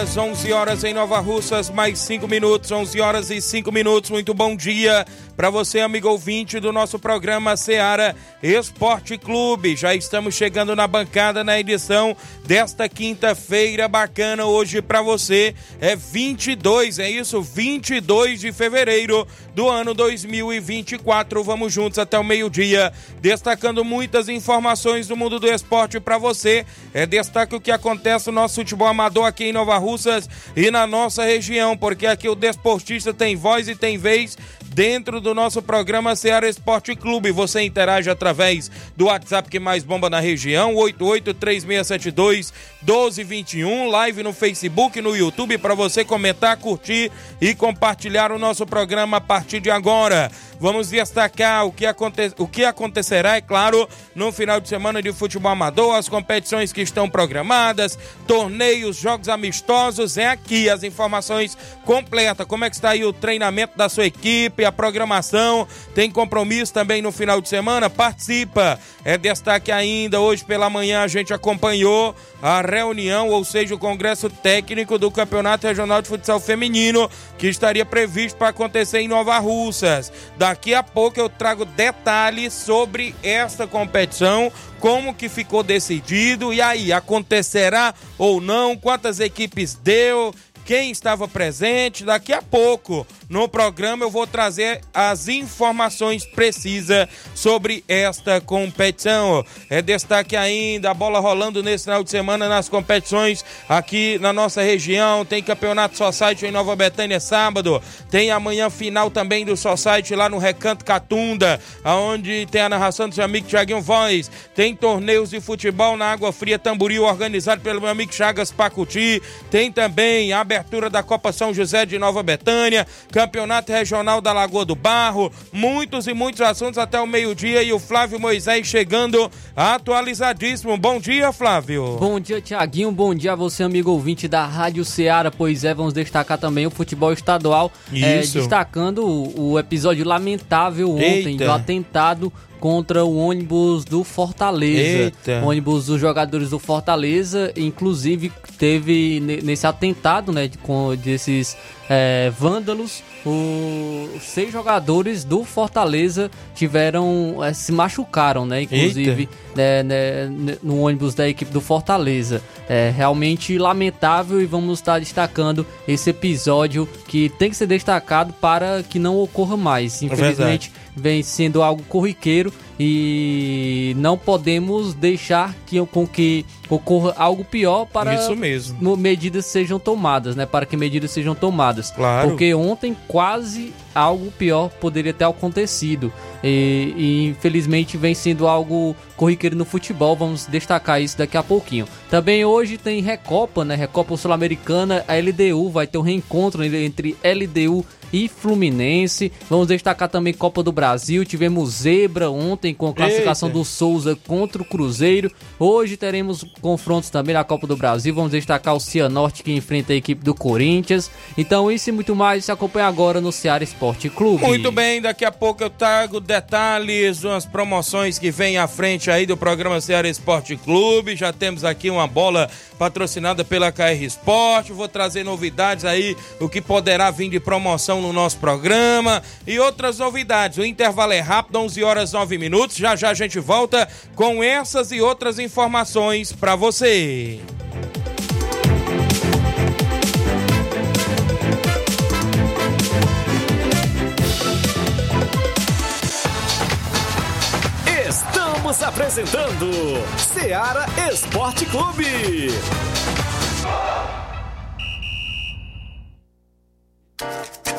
Horas, 11 horas em Nova Russas, mais 5 minutos, 11 horas e 5 minutos. Muito bom dia para você, amigo ouvinte do nosso programa Seara Esporte Clube. Já estamos chegando na bancada na edição desta quinta-feira bacana hoje para você. É 22, é isso? 22 de fevereiro do ano 2024. Vamos juntos até o meio-dia, destacando muitas informações do mundo do esporte para você. É destaque o que acontece no nosso futebol amador aqui em Nova Russas e na nossa região, porque aqui o desportista tem voz e tem vez dentro do nosso programa Ceará Esporte Clube. Você interage através do WhatsApp que mais bomba na região, 883672 1221, live no Facebook, no YouTube para você comentar, curtir e compartilhar o nosso programa a partir de agora. Vamos destacar o que, aconte... o que acontecerá, é claro, no final de semana de futebol amador, as competições que estão programadas, torneios, jogos amistosos. É aqui as informações completas. Como é que está aí o treinamento da sua equipe, a programação. Tem compromisso também no final de semana? Participa. É destaque ainda. Hoje pela manhã a gente acompanhou a reunião, ou seja, o congresso técnico do Campeonato Regional de Futsal Feminino, que estaria previsto para acontecer em Nova Russas. Da Daqui a pouco eu trago detalhes sobre esta competição, como que ficou decidido e aí acontecerá ou não, quantas equipes deu, quem estava presente. Daqui a pouco no programa eu vou trazer as informações precisas sobre esta competição. É destaque ainda a bola rolando nesse final de semana nas competições aqui na nossa região. Tem campeonato Society em Nova Betânia sábado. Tem amanhã final também do Society lá no Recanto Catunda, aonde tem a narração do seu amigo Tiaguinho Voz. Tem torneios de futebol na Água Fria Tamboril organizado pelo meu amigo Chagas Pacuti. Tem também a abertura da Copa São José de Nova Betânia Campeonato Regional da Lagoa do Barro, muitos e muitos assuntos até o meio-dia e o Flávio Moisés chegando atualizadíssimo. Bom dia, Flávio. Bom dia, Tiaguinho. Bom dia a você, amigo ouvinte da Rádio Ceará. Pois é, vamos destacar também o futebol estadual. É, destacando o, o, episódio lamentável ontem Eita. do atentado contra o ônibus do Fortaleza. Eita. O ônibus dos jogadores do Fortaleza, inclusive teve nesse atentado, né, com desses é, vândalos, os seis jogadores do Fortaleza tiveram é, se machucaram, né? Inclusive né, né, no ônibus da equipe do Fortaleza. É realmente lamentável e vamos estar destacando esse episódio que tem que ser destacado para que não ocorra mais. É Infelizmente vem sendo algo corriqueiro e não podemos deixar que, com que ocorra algo pior para Isso mesmo. medidas sejam tomadas, né? Para que medidas sejam tomadas. Claro. Porque ontem quase algo pior poderia ter acontecido. E, e, infelizmente vem sendo algo corriqueiro no futebol. Vamos destacar isso daqui a pouquinho. Também hoje tem Recopa, né? Recopa Sul-Americana. A LDU vai ter um reencontro entre LDU e Fluminense. Vamos destacar também Copa do Brasil. Tivemos zebra ontem com a classificação Eita. do Souza contra o Cruzeiro. Hoje teremos confrontos também na Copa do Brasil. Vamos destacar o Cianorte que enfrenta a equipe do Corinthians. Então, isso e muito mais se acompanha agora no Ceará Esporte Clube. Muito bem, daqui a pouco eu trago detalhes das promoções que vem à frente aí do programa Ceará Esporte Clube. Já temos aqui uma bola patrocinada pela KR Esporte. Vou trazer novidades aí, o que poderá vir de promoção no nosso programa e outras novidades. O intervalo é rápido, 11 horas 9 minutos. Já já a gente volta com essas e outras informações para você. Estamos apresentando Seara Esporte Clube.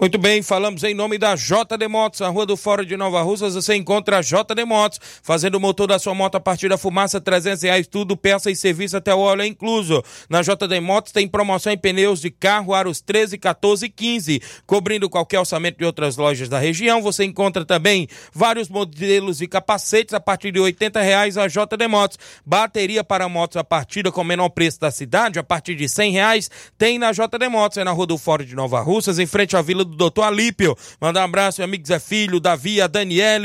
Muito bem, falamos em nome da JD Motos, na Rua do Fora de Nova Russas, você encontra a JD Motos, fazendo o motor da sua moto a partir da fumaça, 300 reais, tudo, peça e serviço até o óleo incluso. Na JD Motos tem promoção em pneus de carro, aros 13, 14 e 15, cobrindo qualquer orçamento de outras lojas da região. Você encontra também vários modelos de capacetes a partir de 80 reais a JD Motos. Bateria para motos a partir com o menor preço da cidade, a partir de 100 reais, tem na JD Motos, é na Rua do Fora de Nova Russas, em frente à Vila do doutor Alípio. Manda um abraço, meu amigo Zé Filho, Davi, a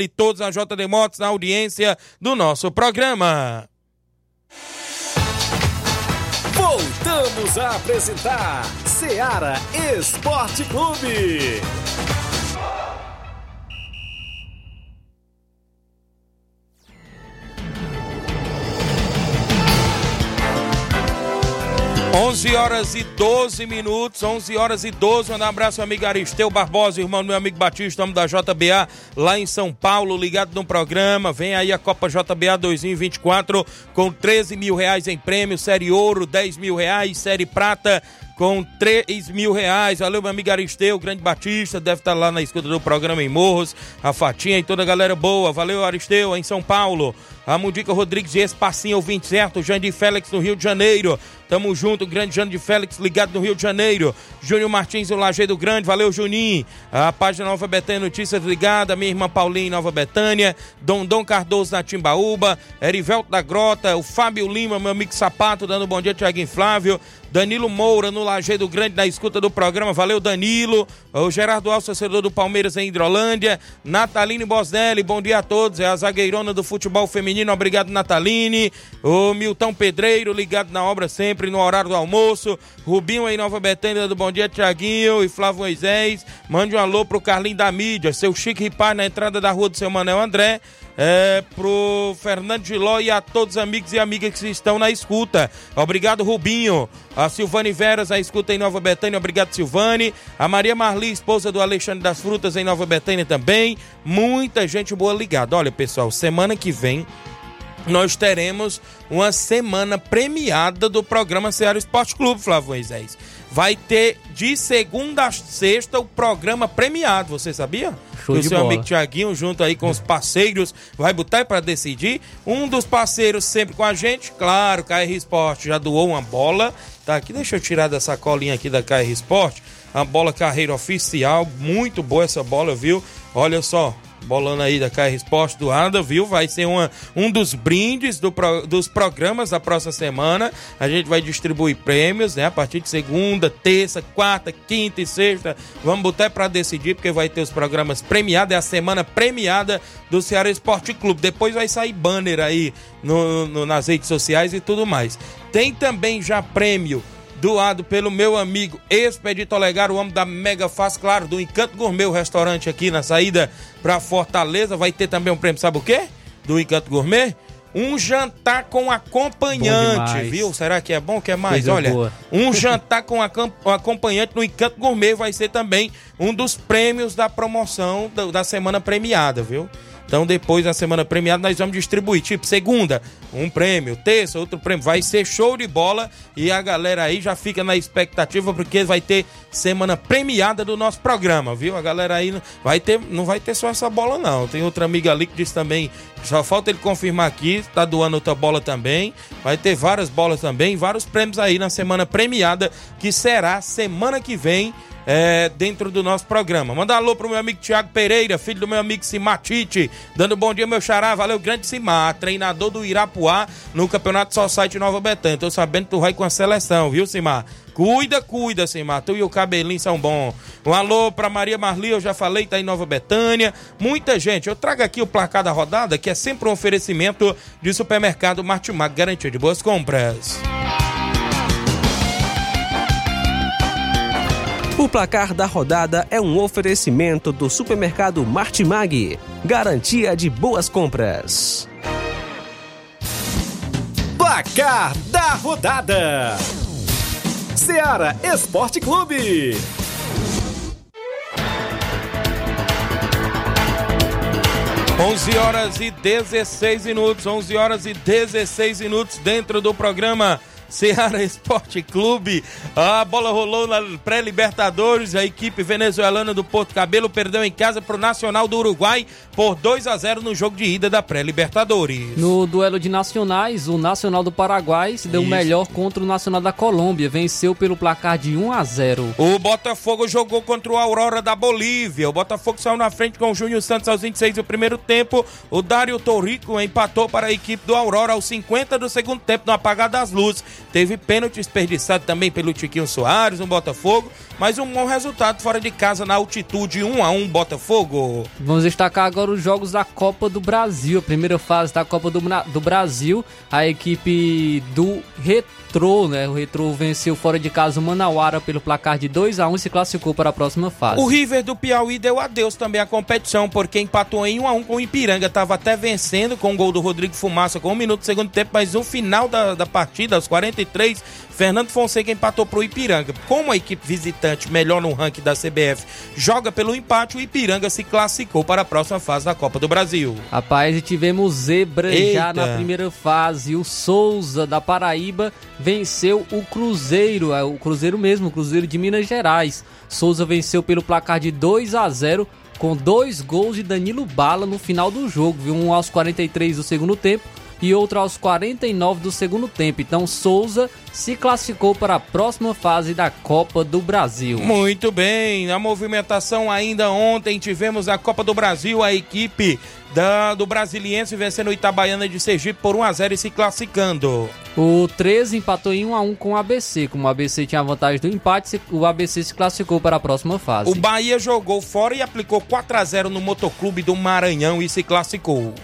e todos a JD Motos na audiência do nosso programa. Voltamos a apresentar Seara Esporte Clube. 11 horas e 12 minutos, 11 horas e 12. Um abraço, meu amigo Aristeu Barbosa, irmão do meu amigo Batista, homem da JBA, lá em São Paulo, ligado no programa. Vem aí a Copa JBA 2024 com 13 mil reais em prêmio, Série Ouro, 10 mil reais, Série Prata com 3 mil reais. Valeu, meu amigo Aristeu, grande Batista, deve estar lá na escuta do programa em Morros, a Fatinha e toda a galera boa. Valeu, Aristeu, em São Paulo. A Mundica Rodrigues e Espacinho, ouvinte certo. Jandir Félix no Rio de Janeiro. Tamo junto, grande Jandir Félix ligado no Rio de Janeiro. Júnior Martins, o Lajeiro Grande. Valeu, Juninho. A página Nova Betânia Notícias ligada. Minha irmã Paulinha Nova Betânia. Dom Cardoso na Timbaúba. Erivelto da Grota. O Fábio Lima, meu amigo Sapato, dando bom dia, Tiaguinho Flávio. Danilo Moura no Lajeiro Grande na escuta do programa. Valeu, Danilo. O Gerardo Alves, torcedor do Palmeiras em Hidrolândia. Nataline Bosnelli, bom dia a todos. É a zagueirona do futebol feminino. Obrigado, Nataline. O Milton Pedreiro, ligado na obra sempre no horário do almoço. Rubinho em Nova Betânia do Bom Dia, Tiaguinho e Flávio Moisés. Mande um alô pro Carlinho da Mídia. Seu Chique Ripar na entrada da rua do seu Manel André é, pro Fernando Giló e a todos os amigos e amigas que estão na escuta. Obrigado, Rubinho. A Silvane Veras, a escuta em Nova Betânia. Obrigado, Silvane. A Maria Marli, esposa do Alexandre das Frutas, em Nova Betânia também. Muita gente boa ligada. Olha, pessoal, semana que vem nós teremos uma semana premiada do programa Ceará Esporte Clube, Flávio Moisés. Vai ter de segunda a sexta o programa premiado, você sabia? Show o seu bola. amigo Tiaguinho, junto aí com os parceiros, vai botar para decidir. Um dos parceiros sempre com a gente, claro, KR Esporte já doou uma bola. Tá aqui, deixa eu tirar dessa colinha aqui da KR Esporte. A bola carreira oficial, muito boa essa bola, viu? Olha só, bolando aí da KR Esporte do Ada, viu? Vai ser uma, um dos brindes do pro, dos programas da próxima semana. A gente vai distribuir prêmios, né? A partir de segunda, terça, quarta, quinta e sexta. Vamos botar para decidir, porque vai ter os programas premiados. É a semana premiada do Ceará Esporte Clube. Depois vai sair banner aí no, no, nas redes sociais e tudo mais. Tem também já prêmio doado pelo meu amigo Expedito Olegar, o homem da Mega Faz, claro, do Encanto Gourmet, o restaurante aqui na saída para Fortaleza. Vai ter também um prêmio, sabe o quê? Do Encanto Gourmet? Um jantar com acompanhante, viu? Será que é bom? Quer mais? Coisa Olha, boa. um jantar com acompanhante no Encanto Gourmet vai ser também um dos prêmios da promoção da semana premiada, viu? Então, depois da semana premiada, nós vamos distribuir. Tipo, segunda, um prêmio, terça, outro prêmio. Vai ser show de bola e a galera aí já fica na expectativa porque vai ter semana premiada do nosso programa, viu? A galera aí vai ter, não vai ter só essa bola, não. Tem outra amiga ali que disse também, só falta ele confirmar aqui, tá doando outra bola também. Vai ter várias bolas também, vários prêmios aí na semana premiada, que será semana que vem é, dentro do nosso programa. Manda alô pro meu amigo Tiago Pereira, filho do meu amigo Simatite, dando bom dia, meu xará. Valeu, grande Simar, treinador do Irapuá no Campeonato Society Nova Betânia. Tô sabendo que tu vai com a seleção, viu, Simar? Cuida, cuida, Simar. Tu e o cabelinho são bons. Um alô pra Maria Marli, eu já falei, tá em Nova Betânia. Muita gente. Eu trago aqui o placar da rodada, que é sempre um oferecimento de supermercado Martimag, garantia de boas compras. O placar da rodada é um oferecimento do supermercado Martimag, garantia de boas compras. Placar da rodada: Seara Esporte Clube. Onze horas e 16 minutos, 11 horas e 16 minutos dentro do programa Ceará Esporte Clube. A bola rolou na pré-Libertadores. A equipe venezuelana do Porto Cabelo perdeu em casa para o Nacional do Uruguai por 2 a 0 no jogo de ida da pré-Libertadores. No duelo de nacionais, o Nacional do Paraguai se deu Isso. melhor contra o Nacional da Colômbia. Venceu pelo placar de 1 a 0. O Botafogo jogou contra o Aurora da Bolívia. O Botafogo saiu na frente com o Júnior Santos aos 26 do primeiro tempo. O Dário Torrico empatou para a equipe do Aurora aos 50 do segundo tempo no apagar das luzes. Teve pênalti desperdiçado também pelo Tiquinho Soares, no Botafogo, mas um bom resultado fora de casa na altitude 1 a 1 Botafogo. Vamos destacar agora os jogos da Copa do Brasil, a primeira fase da Copa do, do Brasil. A equipe do Retorno Retrô, né? O Retrô venceu fora de casa o Manauara pelo placar de 2 a 1 e se classificou para a próxima fase. O River do Piauí deu adeus também à competição, porque empatou em 1 a 1 com o Ipiranga. Estava até vencendo com o gol do Rodrigo Fumaça com um minuto do segundo tempo, mas no final da, da partida, aos 43, Fernando Fonseca empatou para o Ipiranga. Como a equipe visitante, melhor no ranking da CBF, joga pelo empate, o Ipiranga se classificou para a próxima fase da Copa do Brasil. Rapaz, e tivemos zebra Eita. já na primeira fase. O Souza da Paraíba venceu o Cruzeiro, é o Cruzeiro mesmo, o Cruzeiro de Minas Gerais. Souza venceu pelo placar de 2 a 0 com dois gols de Danilo Bala no final do jogo, viu? Um aos 43 do segundo tempo e outro aos 49 do segundo tempo. Então Souza se classificou para a próxima fase da Copa do Brasil. Muito bem, na movimentação ainda ontem tivemos a Copa do Brasil, a equipe da, do Brasiliense vencendo o Itabaiana de Sergipe por 1 a 0 e se classificando. O 13 empatou em 1 a 1 com o ABC. Como o ABC tinha a vantagem do empate, o ABC se classificou para a próxima fase. O Bahia jogou fora e aplicou 4 a 0 no Motoclube do Maranhão e se classificou.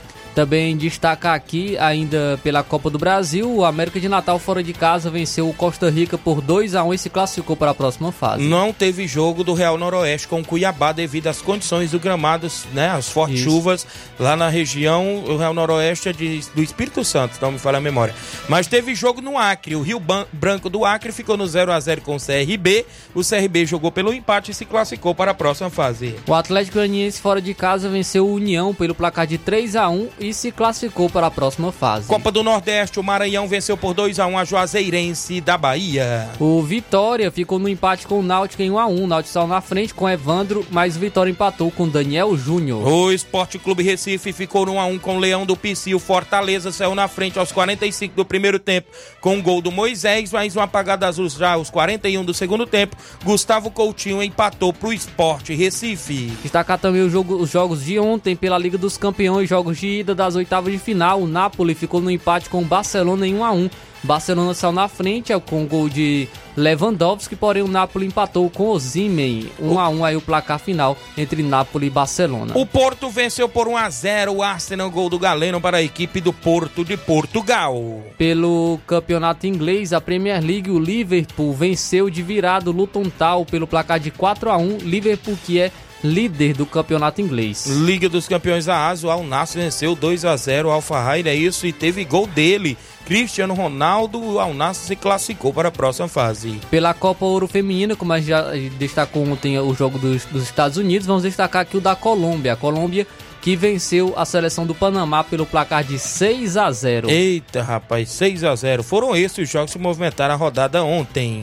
Também destaca aqui, ainda pela Copa do Brasil, o América de Natal fora de casa venceu o Costa Rica por 2 a 1 e se classificou para a próxima fase. Não teve jogo do Real Noroeste com o Cuiabá devido às condições do gramado, né, as fortes Isso. chuvas lá na região, o Real Noroeste é de, do Espírito Santo, não me falha a memória. Mas teve jogo no Acre, o Rio Branco do Acre ficou no 0 a 0 com o CRB, o CRB jogou pelo empate e se classificou para a próxima fase. O Atlético Goianiense fora de casa venceu o União pelo placar de 3 a 1 e e se classificou para a próxima fase. Copa do Nordeste, o Maranhão venceu por 2 a 1 a Juazeirense da Bahia. O Vitória ficou no empate com o Náutico em 1 a 1. O Náutico saiu na frente com Evandro, mas o Vitória empatou com Daniel Júnior. O Esporte Clube Recife ficou no 1 a 1 com o Leão do Pici. O Fortaleza saiu na frente aos 45 do primeiro tempo com o gol do Moisés, mais um apagado azul já aos 41 do segundo tempo. Gustavo Coutinho empatou para o Esporte Recife. Destacar também jogo, os jogos de ontem pela Liga dos Campeões, jogos de ida das oitavas de final. O Napoli ficou no empate com o Barcelona em 1 a 1. Barcelona saiu na frente com o gol de Lewandowski, porém o Napoli empatou com o Zimen. 1 a 1 aí o placar final entre Napoli e Barcelona. O Porto venceu por 1 a 0 o Arsenal, gol do Galeno para a equipe do Porto de Portugal. Pelo campeonato inglês, a Premier League, o Liverpool venceu de virado o Luton Town pelo placar de 4 a 1. Liverpool que é líder do campeonato inglês. Liga dos Campeões da Ásia, o Al Nassr venceu 2 a 0 o Al Fahir, é isso, e teve gol dele. Cristiano Ronaldo, o Al Nassr se classificou para a próxima fase. Pela Copa Ouro Feminina, como a gente já destacou ontem o jogo dos, dos Estados Unidos, vamos destacar aqui o da Colômbia. A Colômbia que venceu a seleção do Panamá pelo placar de 6 a 0. Eita, rapaz, 6 a 0. Foram esses os jogos que movimentaram a rodada ontem.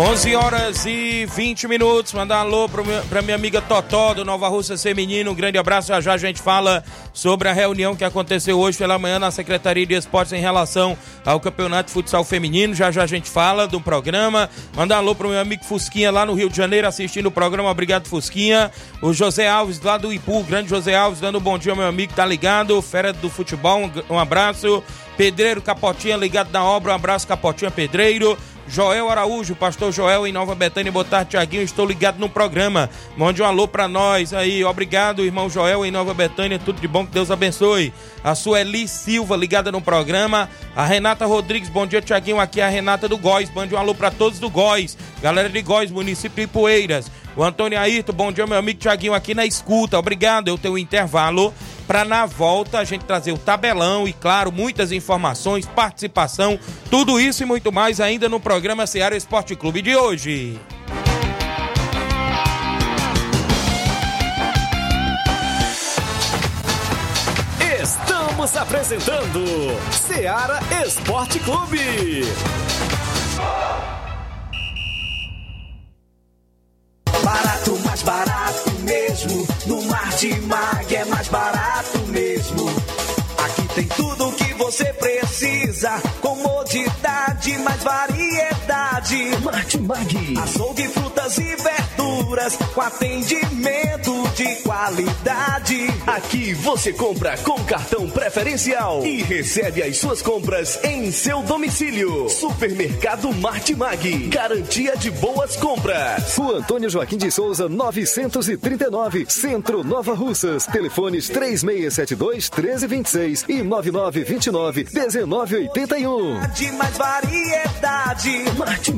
11 horas e 20 minutos. Mandar alô para minha amiga Totó do Nova Russa Feminino. Um grande abraço. Já já a gente fala sobre a reunião que aconteceu hoje pela manhã na Secretaria de Esportes em relação ao Campeonato de Futsal Feminino. Já já a gente fala do programa. Mandar alô para meu amigo Fusquinha lá no Rio de Janeiro assistindo o programa. Obrigado, Fusquinha. O José Alves lá do Ipu, grande José Alves, dando um bom dia meu amigo, tá ligado. Fera do futebol, um abraço. Pedreiro Capotinha ligado na obra, um abraço, Capotinha Pedreiro. Joel Araújo, pastor Joel em Nova Betânia, boa tarde, Tiaguinho, estou ligado no programa. Mande um alô para nós aí, obrigado, irmão Joel em Nova Betânia, tudo de bom, que Deus abençoe. A Sueli Silva ligada no programa. A Renata Rodrigues, bom dia, Tiaguinho, aqui é a Renata do Góis, mande um alô para todos do Góis, galera de Góis, município de Poeiras. O Antônio Ayrton, bom dia, meu amigo Tiaguinho, aqui na escuta, obrigado, eu tenho um intervalo para na volta a gente trazer o tabelão e, claro, muitas informações, participação, tudo isso e muito mais ainda no programa Seara Esporte Clube de hoje. Estamos apresentando Seara Esporte Clube. Barato, mais barato mesmo. No Martimag é mais barato mesmo. Aqui tem tudo o que você precisa. Comodidade, mais variedade. Martimag. Açougue, frutas e verduras. Com atendimento de qualidade. Aqui você compra com cartão preferencial e recebe as suas compras em seu domicílio. Supermercado Martimag. Garantia de boas compras. Rua Antônio Joaquim de Souza, 939, Centro Nova Russas. Telefones 3672 1326 e 9929 1981. De mais variedade. Martimag.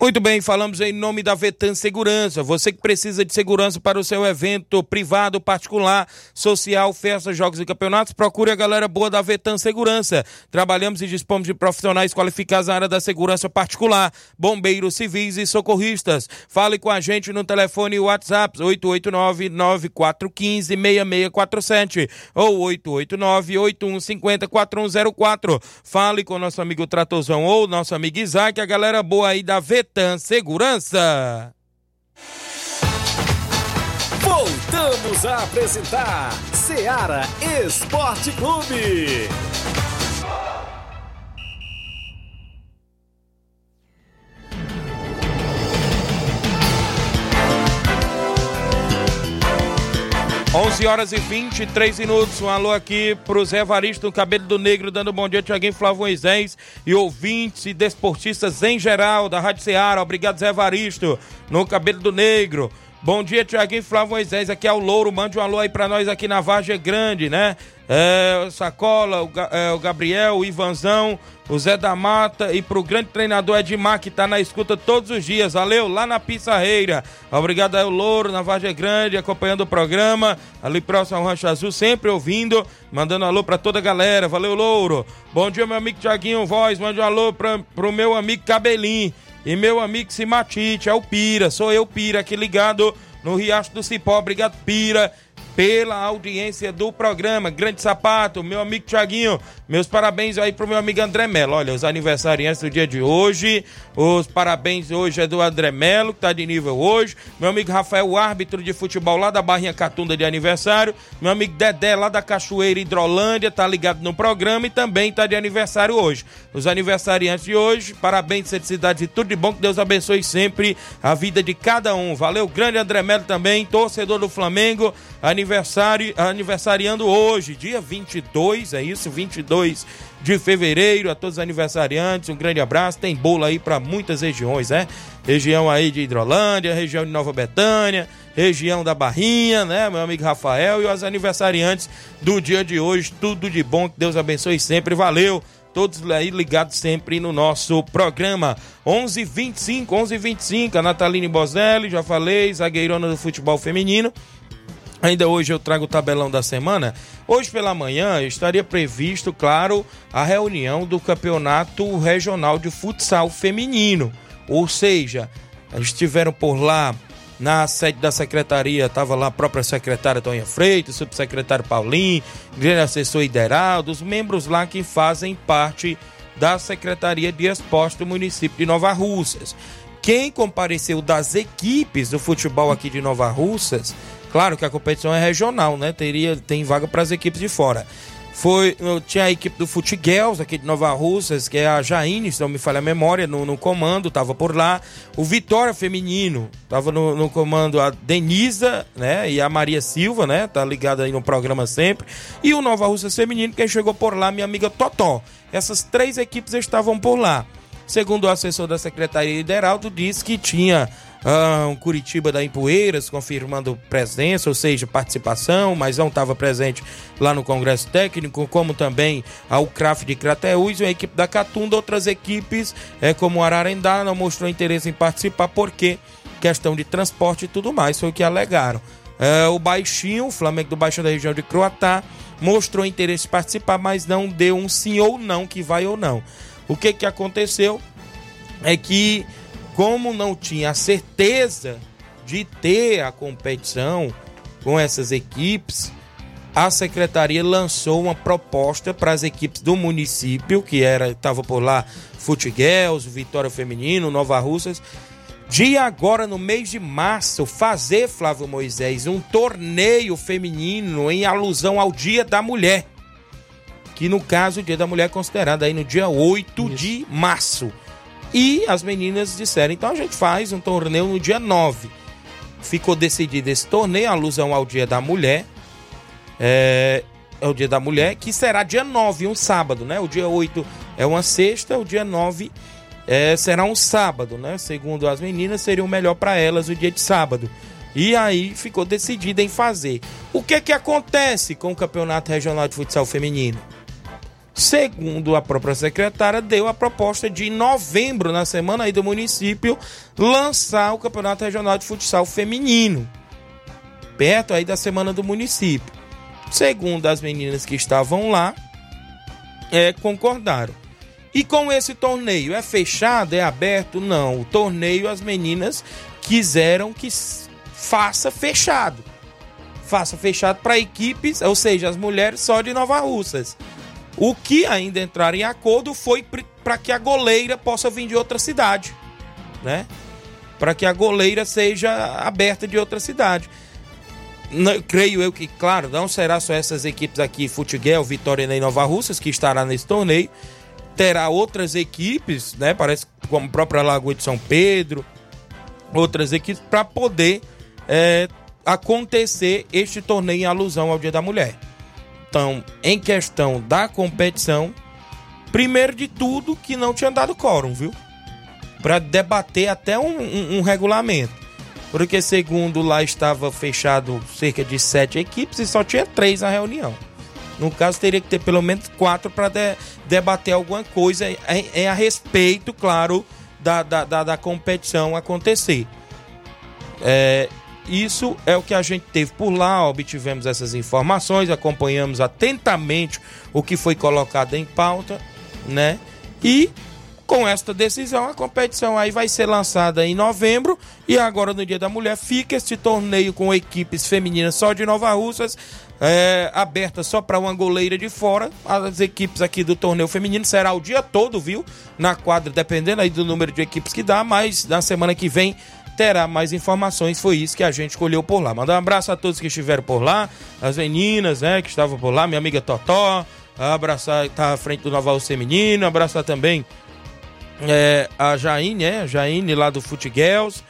Muito bem, falamos em nome da Vetan Segurança. Você que precisa de segurança para o seu evento privado, particular, social, festas, jogos e campeonatos, procure a galera boa da Vetan Segurança. Trabalhamos e dispomos de profissionais qualificados na área da segurança particular, bombeiros civis e socorristas. Fale com a gente no telefone WhatsApp 889-9415-6647 ou 889-8150-4104. Fale com nosso amigo Tratozão ou nosso amigo Isaac, a galera boa aí da Vetan Segurança. Voltamos a apresentar Seara Esporte Clube. 11 horas e 23 minutos. Um alô aqui pro Zé Varisto do Cabelo do Negro, dando bom dia, Tiaguinho Flávio Moisés e ouvintes e desportistas em geral da Rádio Ceará. Obrigado, Zé Varisto, no Cabelo do Negro. Bom dia, Tiaguinho Flávio Moisés. Aqui é o Louro. Mande um alô aí pra nós aqui na Vargem Grande, né? É, o Sacola, o, é, o Gabriel, o Ivanzão, o Zé da Mata e pro grande treinador Edmar que tá na escuta todos os dias. Valeu, lá na Pissarreira. Obrigado aí, o Louro, na Vargem Grande, acompanhando o programa. Ali próximo ao Rancho Azul, sempre ouvindo, mandando alô pra toda a galera. Valeu, Louro. Bom dia, meu amigo Tiaguinho Voz. Mande um alô pra, pro meu amigo Cabelinho e meu amigo Simatite. É o Pira, sou eu, Pira, aqui ligado no Riacho do Cipó. Obrigado, Pira pela audiência do programa. Grande Sapato, meu amigo Tiaguinho, meus parabéns aí pro meu amigo André Melo. Olha, os aniversariantes do dia de hoje, os parabéns hoje é do André Melo, que tá de nível hoje. Meu amigo Rafael, árbitro de futebol lá da Barrinha Catunda de aniversário. Meu amigo Dedé, lá da Cachoeira Hidrolândia, tá ligado no programa e também tá de aniversário hoje. Os aniversariantes de hoje, parabéns, felicidades e tudo de bom, que Deus abençoe sempre a vida de cada um. Valeu, grande André Melo também, torcedor do Flamengo, aniversário aniversário, aniversariando hoje, dia 22, é isso? 22 de fevereiro. A todos os aniversariantes, um grande abraço. Tem bolo aí para muitas regiões, né? Região aí de Hidrolândia, região de Nova Betânia, região da Barrinha, né? Meu amigo Rafael e os aniversariantes do dia de hoje. Tudo de bom, que Deus abençoe sempre. Valeu! todos aí ligados sempre no nosso programa. 11:25, 11:25. A Nataline Bozelli, já falei, zagueirona do futebol feminino. Ainda hoje eu trago o tabelão da semana. Hoje pela manhã estaria previsto, claro, a reunião do Campeonato Regional de Futsal Feminino. Ou seja, estiveram por lá na sede da secretaria, estava lá a própria secretária Tonha Freitas, subsecretário Paulinho, grande assessor Ideraldo, os membros lá que fazem parte da Secretaria de Esporte do município de Nova Russas. Quem compareceu das equipes do futebol aqui de Nova Russas Claro que a competição é regional, né? Teria, tem vaga para as equipes de fora. Foi, tinha a equipe do Futiguels aqui de Nova Russas, que é a Jaine, se não me falha a memória, no, no comando, tava por lá. O Vitória Feminino, tava no, no, comando a Denisa, né? E a Maria Silva, né? Tá ligada aí no programa sempre. E o Nova Russas Feminino, quem chegou por lá, minha amiga Totó. Essas três equipes estavam por lá. Segundo o assessor da Secretaria Lideraldo, disse que tinha ah, um Curitiba da Empoeiras confirmando presença, ou seja, participação, mas não estava presente lá no Congresso Técnico, como também a Ucraf de Crateús e a equipe da Catunda, outras equipes, é, como Ararendá, não mostrou interesse em participar, porque questão de transporte e tudo mais, foi o que alegaram. É, o Baixinho, o Flamengo do Baixinho da região de Croatá, mostrou interesse em participar, mas não deu um sim ou não que vai ou não. O que que aconteceu é que como não tinha a certeza de ter a competição com essas equipes, a secretaria lançou uma proposta para as equipes do município, que era estava por lá Futiguels, Vitória Feminino, Nova Russas, de agora no mês de março fazer Flávio Moisés um torneio feminino em alusão ao Dia da Mulher. Que no caso o Dia da Mulher é considerado aí no dia 8 Isso. de março. E as meninas disseram: então a gente faz um torneio no dia 9. Ficou decidido esse torneio, alusão ao Dia da Mulher. É, é, o Dia da Mulher, que será dia 9, um sábado, né? O dia 8 é uma sexta, o dia 9 é, será um sábado, né? Segundo as meninas, seria o melhor para elas o dia de sábado. E aí ficou decidido em fazer. O que que acontece com o Campeonato Regional de Futsal Feminino? Segundo a própria secretária, deu a proposta de em novembro, na semana aí do município, lançar o Campeonato Regional de Futsal Feminino. Perto aí da semana do município. Segundo as meninas que estavam lá, é, concordaram. E com esse torneio, é fechado, é aberto? Não. O torneio as meninas quiseram que faça fechado. Faça fechado para equipes, ou seja, as mulheres só de Nova Russas. O que ainda entrar em acordo foi para que a goleira possa vir de outra cidade, né? Para que a goleira seja aberta de outra cidade. Não, creio eu que, claro, não será só essas equipes aqui, Futiguel, Vitória e Nova Russas, que estará nesse torneio. Terá outras equipes, né? Parece como a própria Lagoa de São Pedro, outras equipes, para poder é, acontecer este torneio em alusão ao Dia da Mulher. Então, em questão da competição, primeiro de tudo que não tinha dado quórum, viu? Para debater até um, um, um regulamento. Porque segundo lá estava fechado cerca de sete equipes e só tinha três na reunião. No caso, teria que ter pelo menos quatro para de, debater alguma coisa em, em, a respeito, claro, da, da, da, da competição acontecer. É, isso é o que a gente teve por lá, obtivemos essas informações, acompanhamos atentamente o que foi colocado em pauta, né? E com esta decisão, a competição aí vai ser lançada em novembro e agora no Dia da Mulher fica este torneio com equipes femininas só de Nova Russas, é, aberta só para uma goleira de fora. As equipes aqui do torneio feminino será o dia todo, viu? Na quadra, dependendo aí do número de equipes que dá, mas na semana que vem terá mais informações. Foi isso que a gente escolheu por lá. Mandar um abraço a todos que estiveram por lá, as meninas, né, que estavam por lá, minha amiga Totó, abraçar, tá à frente do Noval Feminino, abraçar também é, a Jaine, é, Jaine lá do Futiguels,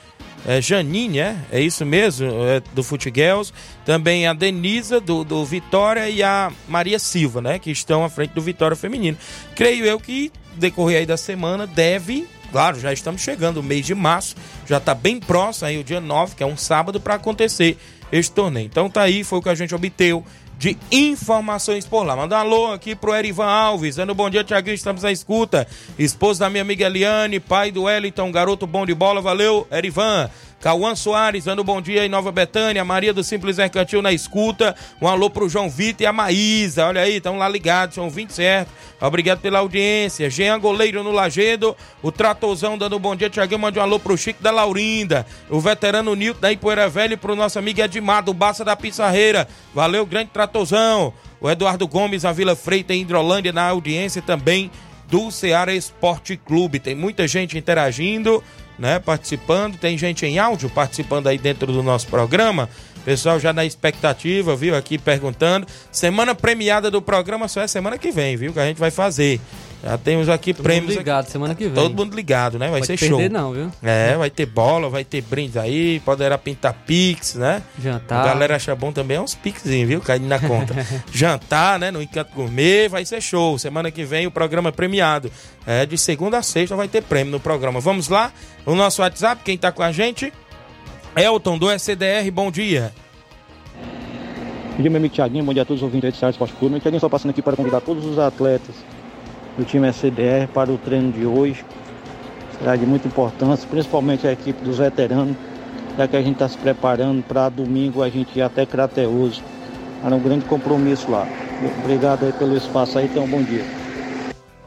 é, Janine, é, é isso mesmo, é, do Futiguels, também a Denisa do, do Vitória e a Maria Silva, né, que estão à frente do Vitória Feminino. Creio eu que decorrer aí da semana deve, claro, já estamos chegando o mês de março, já está bem próximo aí o dia 9, que é um sábado para acontecer este torneio. Então tá aí, foi o que a gente obteve de informações por lá. Manda um alô aqui pro Erivan Alves, dando bom dia, Tiaguinho, estamos na escuta. Esposo da minha amiga Eliane, pai do Wellington, garoto bom de bola, valeu, Erivan. Cauã Soares, dando bom dia em Nova Betânia, Maria do Simples Mercantil na escuta, um alô pro João Vitor e a Maísa, olha aí, estão lá ligados, são 20 certo, obrigado pela audiência, Jean Goleiro no Lagedo, o Tratozão dando bom dia, Tiaguinho, mande um alô pro Chico da Laurinda, o veterano Nilton da Ipoeira Velha e pro nosso amigo Edmar do Baça da Pissarreira, valeu, grande Tratozão, o Eduardo Gomes, a Vila Freita em Hidrolândia na audiência também do Ceará Esporte Clube, tem muita gente interagindo, né, participando. Tem gente em áudio participando aí dentro do nosso programa. Pessoal já na expectativa, viu? Aqui perguntando. Semana premiada do programa só é semana que vem, viu? Que a gente vai fazer. Já temos aqui Todo prêmios. Mundo ligado, aqui. semana que vem. Todo mundo ligado, né? Vai Pode ser show. não, viu? É, vai ter bola, vai ter brindes aí, poderá pintar pix, né? Jantar. A galera acha bom também é uns pixinhos, viu? Caindo na conta. Jantar, né? No Encanto Gourmet, vai ser show. Semana que vem o programa é premiado. É, de segunda a sexta vai ter prêmio no programa. Vamos lá? O nosso WhatsApp, quem tá com a gente? Elton do SDR, bom dia. Bom dia, meu amigo Thiaguinho, bom dia a todos os ouvintes Ceará Esporte Clube. Meu Thiaguinho só passando aqui para convidar todos os atletas do time SDR para o treino de hoje. Será de muita importância, principalmente a equipe dos veteranos, já que a gente está se preparando para domingo a gente ir até Crateus. Era um grande compromisso lá. Obrigado aí pelo espaço aí, tenham um bom dia.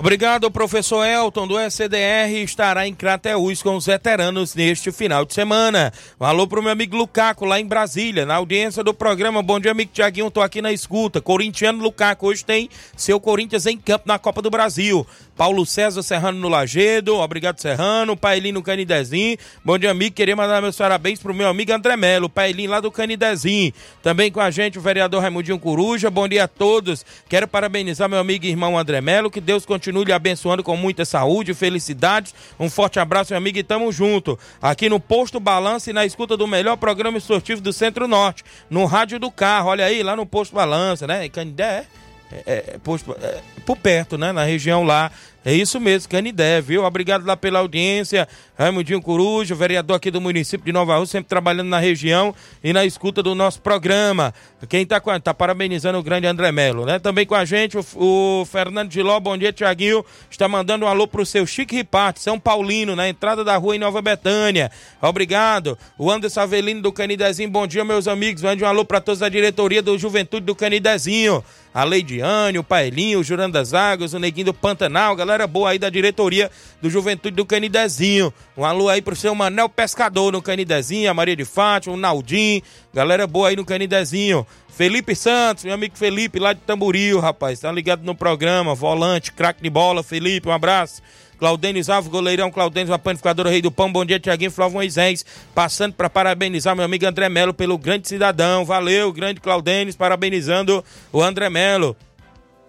Obrigado, professor Elton do SDR estará em Crateús com os veteranos neste final de semana. Alô pro meu amigo Lucaco lá em Brasília, na audiência do programa. Bom dia, amigo Tiaguinho, tô aqui na escuta. Corintiano Lucaco, hoje tem seu Corinthians em campo na Copa do Brasil. Paulo César Serrano no Lagedo, obrigado Serrano, Pailinho no Canidezinho. Bom dia, amigo, queria mandar meus parabéns pro meu amigo André Melo, Pailinho lá do Canidezinho. Também com a gente o vereador Raimundinho Coruja, bom dia a todos. Quero parabenizar meu amigo e irmão André Melo, que Deus continue lhe abençoando com muita saúde, felicidades. Um forte abraço, meu amigo, e tamo junto. Aqui no Posto Balança e na escuta do melhor programa esportivo do Centro-Norte, no rádio do carro, olha aí, lá no Posto Balança, né? Canidé, é, é, posto, é, por perto, né? Na região lá é isso mesmo, Canidé, viu? Obrigado lá pela audiência. Raimundinho Coruja, vereador aqui do município de Nova Rússia, sempre trabalhando na região e na escuta do nosso programa. Quem tá, com, tá parabenizando o grande André Melo, né? Também com a gente, o, o Fernando Giló, bom dia, Tiaguinho. Está mandando um alô pro seu Chique Riparte, São Paulino, na entrada da rua em Nova Betânia. Obrigado. O Anderson Avelino do Canidezinho, bom dia, meus amigos. Mande um alô para todos da diretoria do Juventude do Canidezinho. A Leidiane, o Pailinho, o Jurando das Águas, o Neguinho do Pantanal, galera boa aí da diretoria do Juventude do Canidezinho. Um alô aí pro seu Manel Pescador no Canidezinho, a Maria de Fátima, o Naldim, galera boa aí no Canidezinho. Felipe Santos, meu amigo Felipe lá de Tamboril, rapaz, tá ligado no programa, volante, craque de bola, Felipe, um abraço. Claudênio Alves, goleirão Claudênio, a panificadora Rei do Pão, bom dia, Tiaguinho Flávio Moisés, passando para parabenizar meu amigo André Melo pelo grande cidadão, valeu, grande Claudênio, parabenizando o André Melo.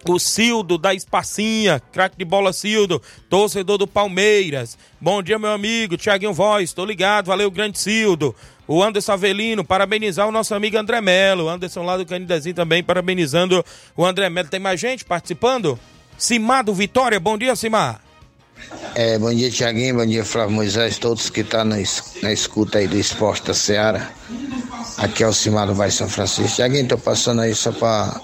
O Cildo da Espacinha, craque de bola Cildo, torcedor do Palmeiras. Bom dia, meu amigo, Tiaguinho Voz, tô ligado, valeu, grande Cildo. o Anderson Avelino, parabenizar o nosso amigo André Melo. Anderson lá do Canidezinho também, parabenizando o André Melo. Tem mais gente participando? Simar do Vitória, bom dia, Simar. É, bom dia, Tiaguinho, bom dia, Flávio Moisés, todos que estão tá na escuta aí do esporte da Seara. Aqui é o Simar do Vai São Francisco. Tiaguinho, tô passando aí só para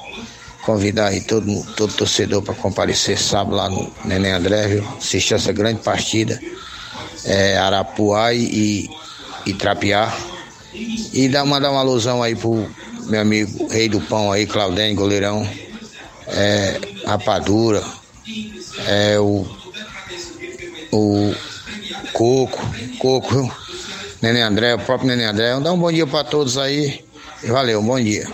convidar aí todo, todo torcedor para comparecer sábado lá no Neném André, viu? Assistir essa grande partida. É, Arapuá e, e Trapiá. E dar, mandar uma alusão aí pro meu amigo Rei do Pão aí, Claudênio, goleirão. É, Rapadura. É o. O Coco, Coco? Neném André, o próprio Neném André. Dá um bom dia para todos aí. Valeu, bom dia.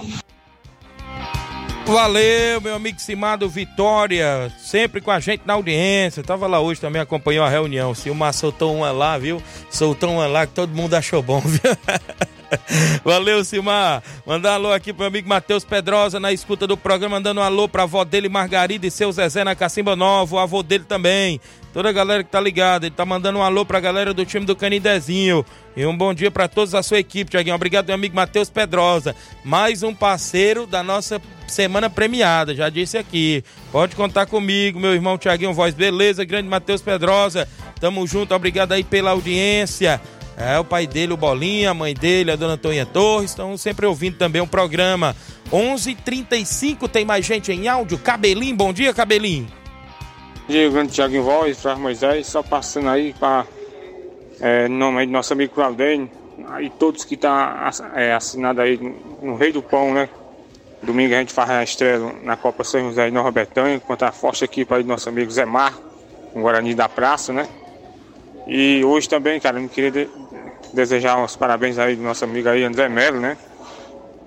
Valeu, meu amigo Simado Vitória, sempre com a gente na audiência. tava lá hoje também, acompanhou a reunião. Silmar soltou uma lá, viu? Soltou uma lá que todo mundo achou bom, viu? Valeu, Silmar. Mandar um alô aqui pro meu amigo Matheus Pedrosa na escuta do programa, mandando um alô pra avó dele, Margarida, e seu Zezé na Cacimba Nova, o avô dele também. Toda a galera que tá ligada, ele tá mandando um alô pra galera do time do Canidezinho. E um bom dia para todos a sua equipe, Tiaguinho. Obrigado, meu amigo Matheus Pedrosa. Mais um parceiro da nossa semana premiada, já disse aqui. Pode contar comigo, meu irmão Tiaguinho Voz. Beleza, grande Matheus Pedrosa. Tamo junto, obrigado aí pela audiência. É, o pai dele, o Bolinha, a mãe dele, a dona Antônia Torres, estão sempre ouvindo também o programa. 11:35 h 35 tem mais gente em áudio. Cabelinho, bom dia, Cabelinho. Dia, grande Tiago em voz, Flávio Moisés, só passando aí para é, nome do nosso amigo Claudênio, aí todos que tá é, assinado aí no Rei do Pão, né? Domingo a gente faz a estreia na Copa São José de Nova Betânia, contra a forte equipe aí do nosso amigo Zé Mar, o Guarani da Praça, né? E hoje também, cara, eu queria de, desejar uns parabéns aí do nosso amigo aí, André Melo, né?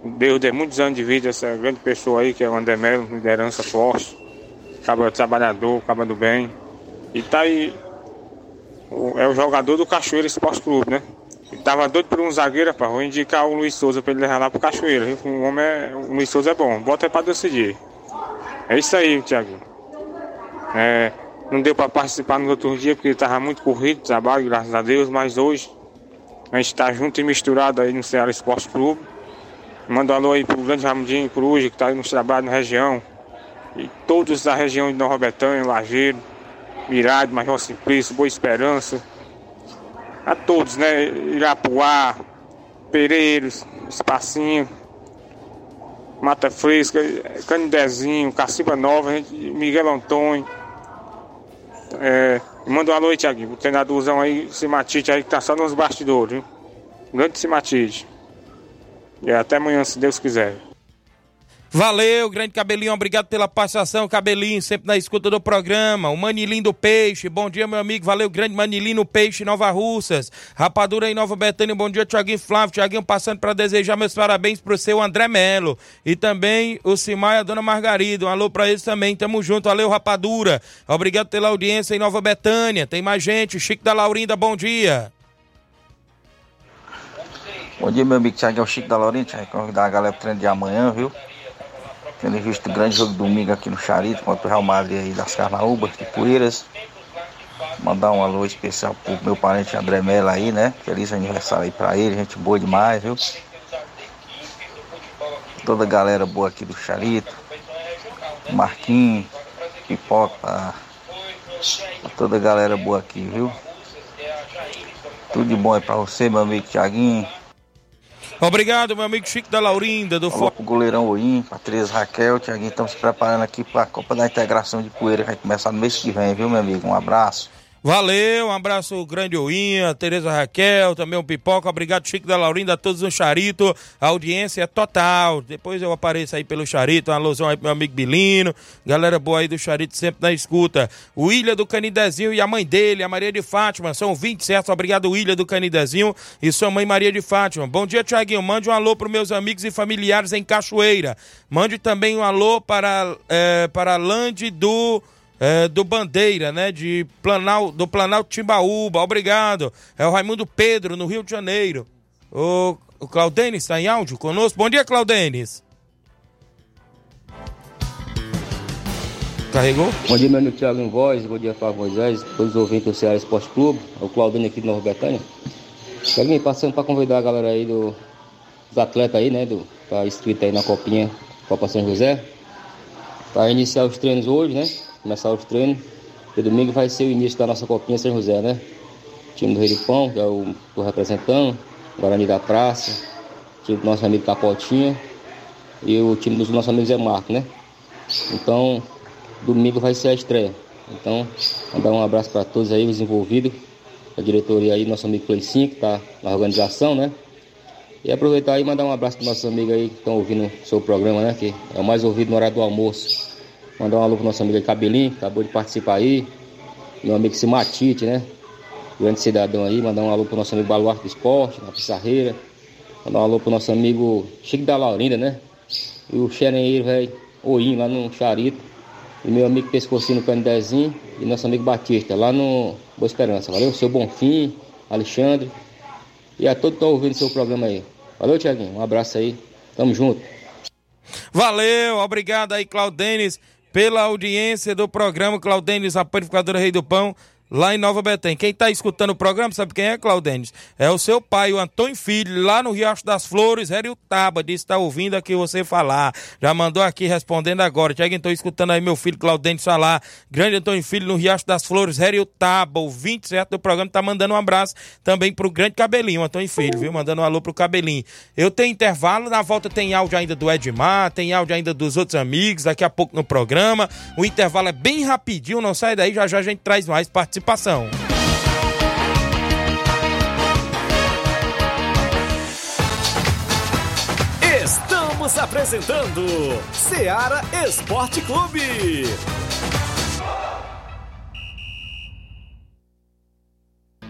Deus dê muitos anos de vida essa grande pessoa aí, que é o André Melo, liderança forte, acaba trabalhador, acaba do bem. E tá aí, é o jogador do Cachoeira Esporte Clube, né? Ele tava doido por um zagueiro, rapaz. Vou indicar o Luiz Souza pra ele levar lá pro Cachoeira. O homem é. O Luiz Souza é bom. Bota aí pra decidir. É isso aí, Thiago. É, não deu para participar no outro dia porque estava muito corrido, trabalho, graças a Deus, mas hoje a gente está junto e misturado aí no Ceará Esporte Clube. Manda um alô aí pro grande Ramudinho Coruja, que está aí nos trabalhos na região. E todos da região de Nova Betânia, Lajeiro, Mirade, Major Simplício, Boa Esperança. A todos, né? Irapuá, Pereiros, Espacinho, Mata Fresca, Canidezinho, Caciba Nova, Miguel Antônio. É, manda uma noite aqui, o treinadorzão aí, Simatite aí, que tá só nos bastidores, viu? Grande Simatite. E até amanhã, se Deus quiser. Valeu, grande Cabelinho, obrigado pela participação, Cabelinho, sempre na escuta do programa. O Manilim do Peixe, bom dia, meu amigo, valeu, grande Manilim no Peixe, Nova Russas. Rapadura em Nova Betânia, bom dia, Tiaguinho Flávio. Tiaguinho passando para desejar meus parabéns pro seu André Melo. E também o Simar e a dona Margarida, um alô pra eles também, tamo junto, valeu, Rapadura. Obrigado pela audiência em Nova Betânia. Tem mais gente, Chico da Laurinda, bom dia. Bom dia, meu amigo Tiaguinho, é o Chico da Laurinda, convidar a galera pro treino de amanhã, viu? Tendo visto o grande jogo domingo aqui no Charito contra o Real Madrid aí das Carnaúbas de Poeiras. Mandar um alô especial pro meu parente André Mello aí, né? Feliz aniversário aí pra ele, gente boa demais, viu? Toda a galera boa aqui do Charito. Marquinhos, Pipoca, toda a galera boa aqui, viu? Tudo de bom aí pra você, meu amigo Tiaguinho. Obrigado, meu amigo Chico da Laurinda, do Alô, pro goleirão Oim, Patrícia Raquel, Tiaguinho, estamos se preparando aqui para a Copa da Integração de Poeira, que vai começar no mês que vem, viu, meu amigo? Um abraço. Valeu, um abraço grande Oinha, Tereza Raquel, também o um Pipoca, obrigado Chico da Laurinda, a todos no Charito, a audiência é total, depois eu apareço aí pelo Charito, uma alusão aí pro meu amigo Bilino, galera boa aí do Charito sempre na escuta, o Ilha do Canidezinho e a mãe dele, a Maria de Fátima, são 20 certo, obrigado Ilha do Canidezinho e sua mãe Maria de Fátima, bom dia Tiaguinho, mande um alô para meus amigos e familiares em Cachoeira, mande também um alô para, é, para a Lande do é, do Bandeira, né? De Planal, do Planalto Timbaúba. Obrigado. É o Raimundo Pedro, no Rio de Janeiro. O, o Claudenis está em áudio conosco. Bom dia, Claudenis. Carregou? Bom dia, meu amigo Thiago em voz. Bom dia, Flávio Moisés. Todos os ouvintes do Ceará Esporte Clube. O Claudênio aqui de Nova Betânia. Tiaguinho, passando para convidar a galera aí do, dos atletas aí, né? Do, tá inscrito aí na Copinha Copa São José. Para iniciar os treinos hoje, né? Começar os treinos. E domingo vai ser o início da nossa Copinha São José, né? time do Rei do Pão, que é o representando, Guarani da Praça, time do nosso amigo Capotinha e o time dos nossos amigos Zé Marco, né? Então, domingo vai ser a estreia. Então, mandar um abraço para todos aí, os envolvidos, a diretoria aí, nosso amigo Cleicinho, que está na organização, né? E aproveitar aí e mandar um abraço para nossos amigos aí que estão ouvindo o seu programa, né? Que é o mais ouvido no horário do almoço. Mandar um alô pro nosso amigo aí, Cabelinho, acabou de participar aí. Meu amigo Simatite, né? grande cidadão aí, mandar um alô pro nosso amigo Baluarte do Esporte, na Pissarreira, mandar um alô pro nosso amigo Chico da Laurinda, né? E o xerenheiro, velho, Oim, lá no Charito. E meu amigo Pescocinho no Candezinho e nosso amigo Batista, lá no Boa Esperança. Valeu? Seu Bonfim, Alexandre. E a todos que estão ouvindo seu programa aí. Valeu, Tiaguinho. Um abraço aí. Tamo junto. Valeu, obrigado aí, Claudenes, pela audiência do programa. Claudenes, a panificadora Rei do Pão lá em Nova Betém. Quem está escutando o programa, sabe quem é, Claudênis? É o seu pai, o Antônio Filho, lá no Riacho das Flores, Taba, disse está ouvindo aqui você falar. Já mandou aqui respondendo agora. Tiago, estou escutando aí meu filho Claudênis falar. Grande Antônio Filho no Riacho das Flores, Taba, o 20 certo do programa, tá mandando um abraço também pro grande Cabelinho, Antônio Filho, viu? Mandando um alô pro Cabelinho. Eu tenho intervalo, na volta tem áudio ainda do Edmar, tem áudio ainda dos outros amigos, daqui a pouco no programa. O intervalo é bem rapidinho, não sai daí, já já a gente traz mais participações participação. Estamos apresentando Seara Esporte Clube.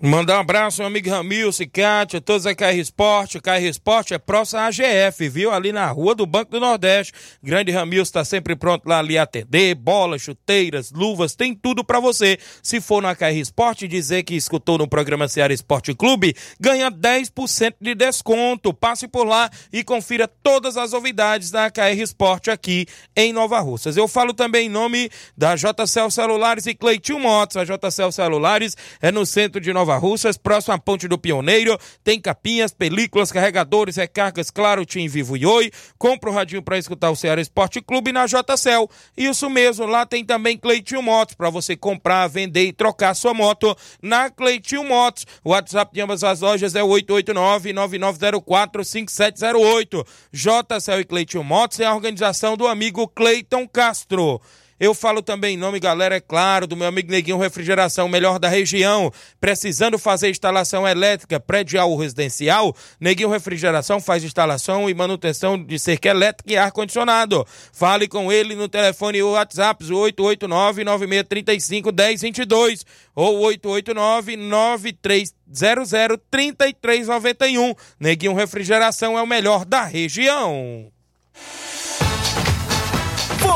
Mandar um abraço, meu amigo Ramilson e Kátia, todos a KR Esporte. KR Esporte é próximo à AGF, viu? Ali na rua do Banco do Nordeste. Grande Ramilson está sempre pronto lá ali atender, bolas, chuteiras, luvas, tem tudo para você. Se for na KR Esporte dizer que escutou no programa Ceará Esporte Clube, ganha 10% de desconto. Passe por lá e confira todas as novidades da KR Esporte aqui em Nova Russas. Eu falo também em nome da JCL Celulares e Cleitinho Motos. A JCL Celulares é no centro de Nova Nova Russas, próximo à Ponte do Pioneiro. Tem capinhas, películas, carregadores, recargas, claro, Tim Vivo e Oi. Compra o radinho para escutar o Ceará Esporte Clube na JCL. Isso mesmo, lá tem também Cleitinho Motos para você comprar, vender e trocar sua moto na Cleitinho Motos. O WhatsApp de ambas as lojas é 889-9904-5708. JCL e Cleitinho Motos é a organização do amigo Cleiton Castro. Eu falo também em nome, galera, é claro, do meu amigo Neguinho Refrigeração, melhor da região. Precisando fazer instalação elétrica predial ou residencial, Neguinho Refrigeração faz instalação e manutenção de cerca elétrica e ar-condicionado. Fale com ele no telefone WhatsApp 889-9635-1022 ou 889-9300-3391. Neguinho Refrigeração é o melhor da região.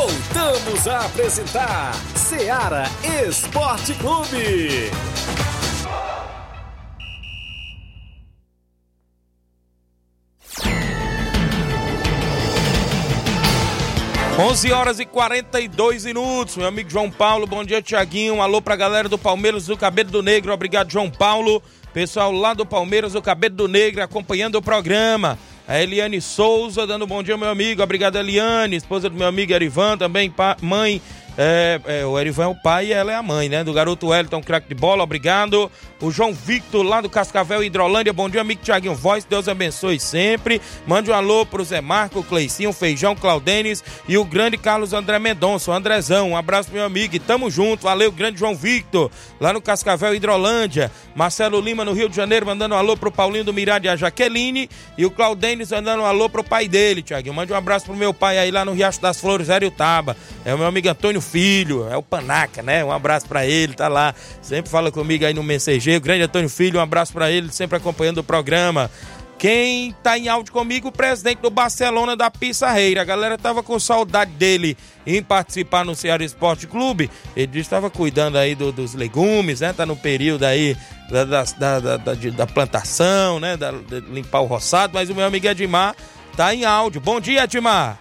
Voltamos a apresentar Seara Esporte Clube. 11 horas e 42 minutos. Meu amigo João Paulo, bom dia, Tiaguinho. Um alô pra galera do Palmeiras do Cabelo do Negro. Obrigado, João Paulo. Pessoal lá do Palmeiras do Cabelo do Negro acompanhando o programa. A Eliane Souza dando bom dia, meu amigo. Obrigado, Eliane, esposa do meu amigo Erivan, também mãe é, é, o Erivan é o pai e ela é a mãe, né? Do garoto Wellington, craque de bola, obrigado. O João Victor, lá do Cascavel, Hidrolândia. Bom dia, amigo Tiaguinho Voz. Deus abençoe sempre. Mande um alô pro Zé Marco, Cleicinho, Feijão, Claudenes e o grande Carlos André Mendonça, o Andrezão. Um abraço, meu amigo. E tamo junto. Valeu, grande João Victor, lá no Cascavel, Hidrolândia. Marcelo Lima, no Rio de Janeiro, mandando um alô pro Paulinho do Mirade e a Jaqueline. E o Claudenes mandando um alô pro pai dele, Tiaguinho. Mande um abraço pro meu pai aí lá no Riacho das Flores, Taba. É o meu amigo Antônio Filho, é o Panaca, né? Um abraço para ele, tá lá. Sempre fala comigo aí no mensageiro. Grande Antônio Filho, um abraço para ele, sempre acompanhando o programa. Quem tá em áudio comigo, o presidente do Barcelona da Pissarreira. A galera tava com saudade dele em participar no Ceará Esporte Clube. Ele estava cuidando aí do, dos legumes, né? Tá no período aí da, da, da, da, da plantação, né? Da, limpar o roçado. Mas o meu amigo Edmar tá em áudio. Bom dia, Edmar.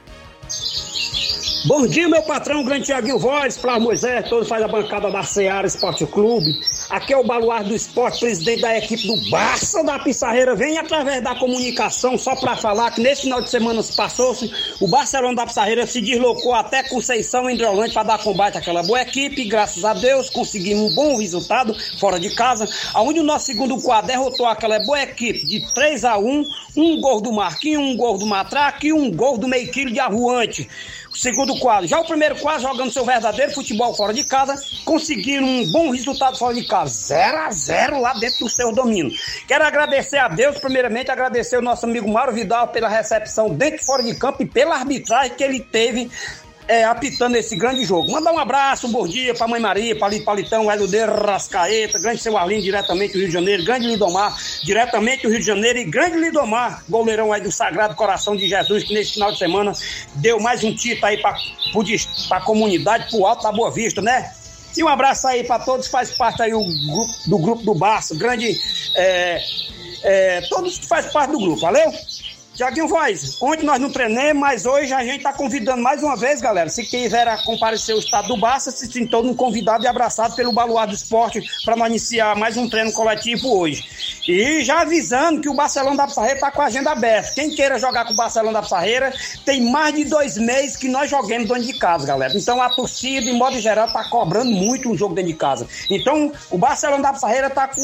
Bom dia, meu patrão, grande Tiaguinho Voz, Flávio Moisés, todos faz a bancada da Ceará Esporte Clube. Aqui é o Baluar do Esporte, presidente da equipe do Barça da Pissarreira. Vem através da comunicação só para falar que nesse final de semana se passou-se, o Barcelona da Pissarreira se deslocou até Conceição, em para dar combate àquela boa equipe. Graças a Deus, conseguimos um bom resultado fora de casa, onde o nosso segundo quadro derrotou aquela boa equipe de 3 a 1 um gol do Marquinhos, um gol do Matraque e um gol do meio quilo de Arruante segundo quadro. Já o primeiro quadro, jogando seu verdadeiro futebol fora de casa, conseguindo um bom resultado fora de casa. 0 a 0 lá dentro do seu domínio. Quero agradecer a Deus, primeiramente, agradecer o nosso amigo Mauro Vidal pela recepção dentro e fora de campo e pela arbitragem que ele teve é, apitando esse grande jogo. Mandar um abraço, um bom dia pra Mãe Maria, pra Lito Palitão, Hélio de Rascaeta, grande seu Arlindo, diretamente do Rio de Janeiro, grande Lidomar, diretamente do Rio de Janeiro e grande Lidomar, goleirão aí do Sagrado Coração de Jesus, que nesse final de semana deu mais um título aí pra, pra comunidade, pro alto da Boa Vista, né? E um abraço aí para todos, faz parte aí do grupo do, grupo do Barça, grande. É, é, todos que faz parte do grupo, valeu? Tiaguinho Voz, ontem nós não treinamos, mas hoje a gente está convidando mais uma vez, galera. Se quiser comparecer ao estado do Barça, se sintou um convidado e abraçado pelo Baluar do Esporte para nós iniciar mais um treino coletivo hoje. E já avisando que o Barcelona da Pissarreira está com a agenda aberta. Quem queira jogar com o Barcelona da Pissarreira, tem mais de dois meses que nós jogamos dentro de casa, galera. Então a torcida, em modo geral, está cobrando muito um jogo dentro de casa. Então o Barcelona da Pissarreira está com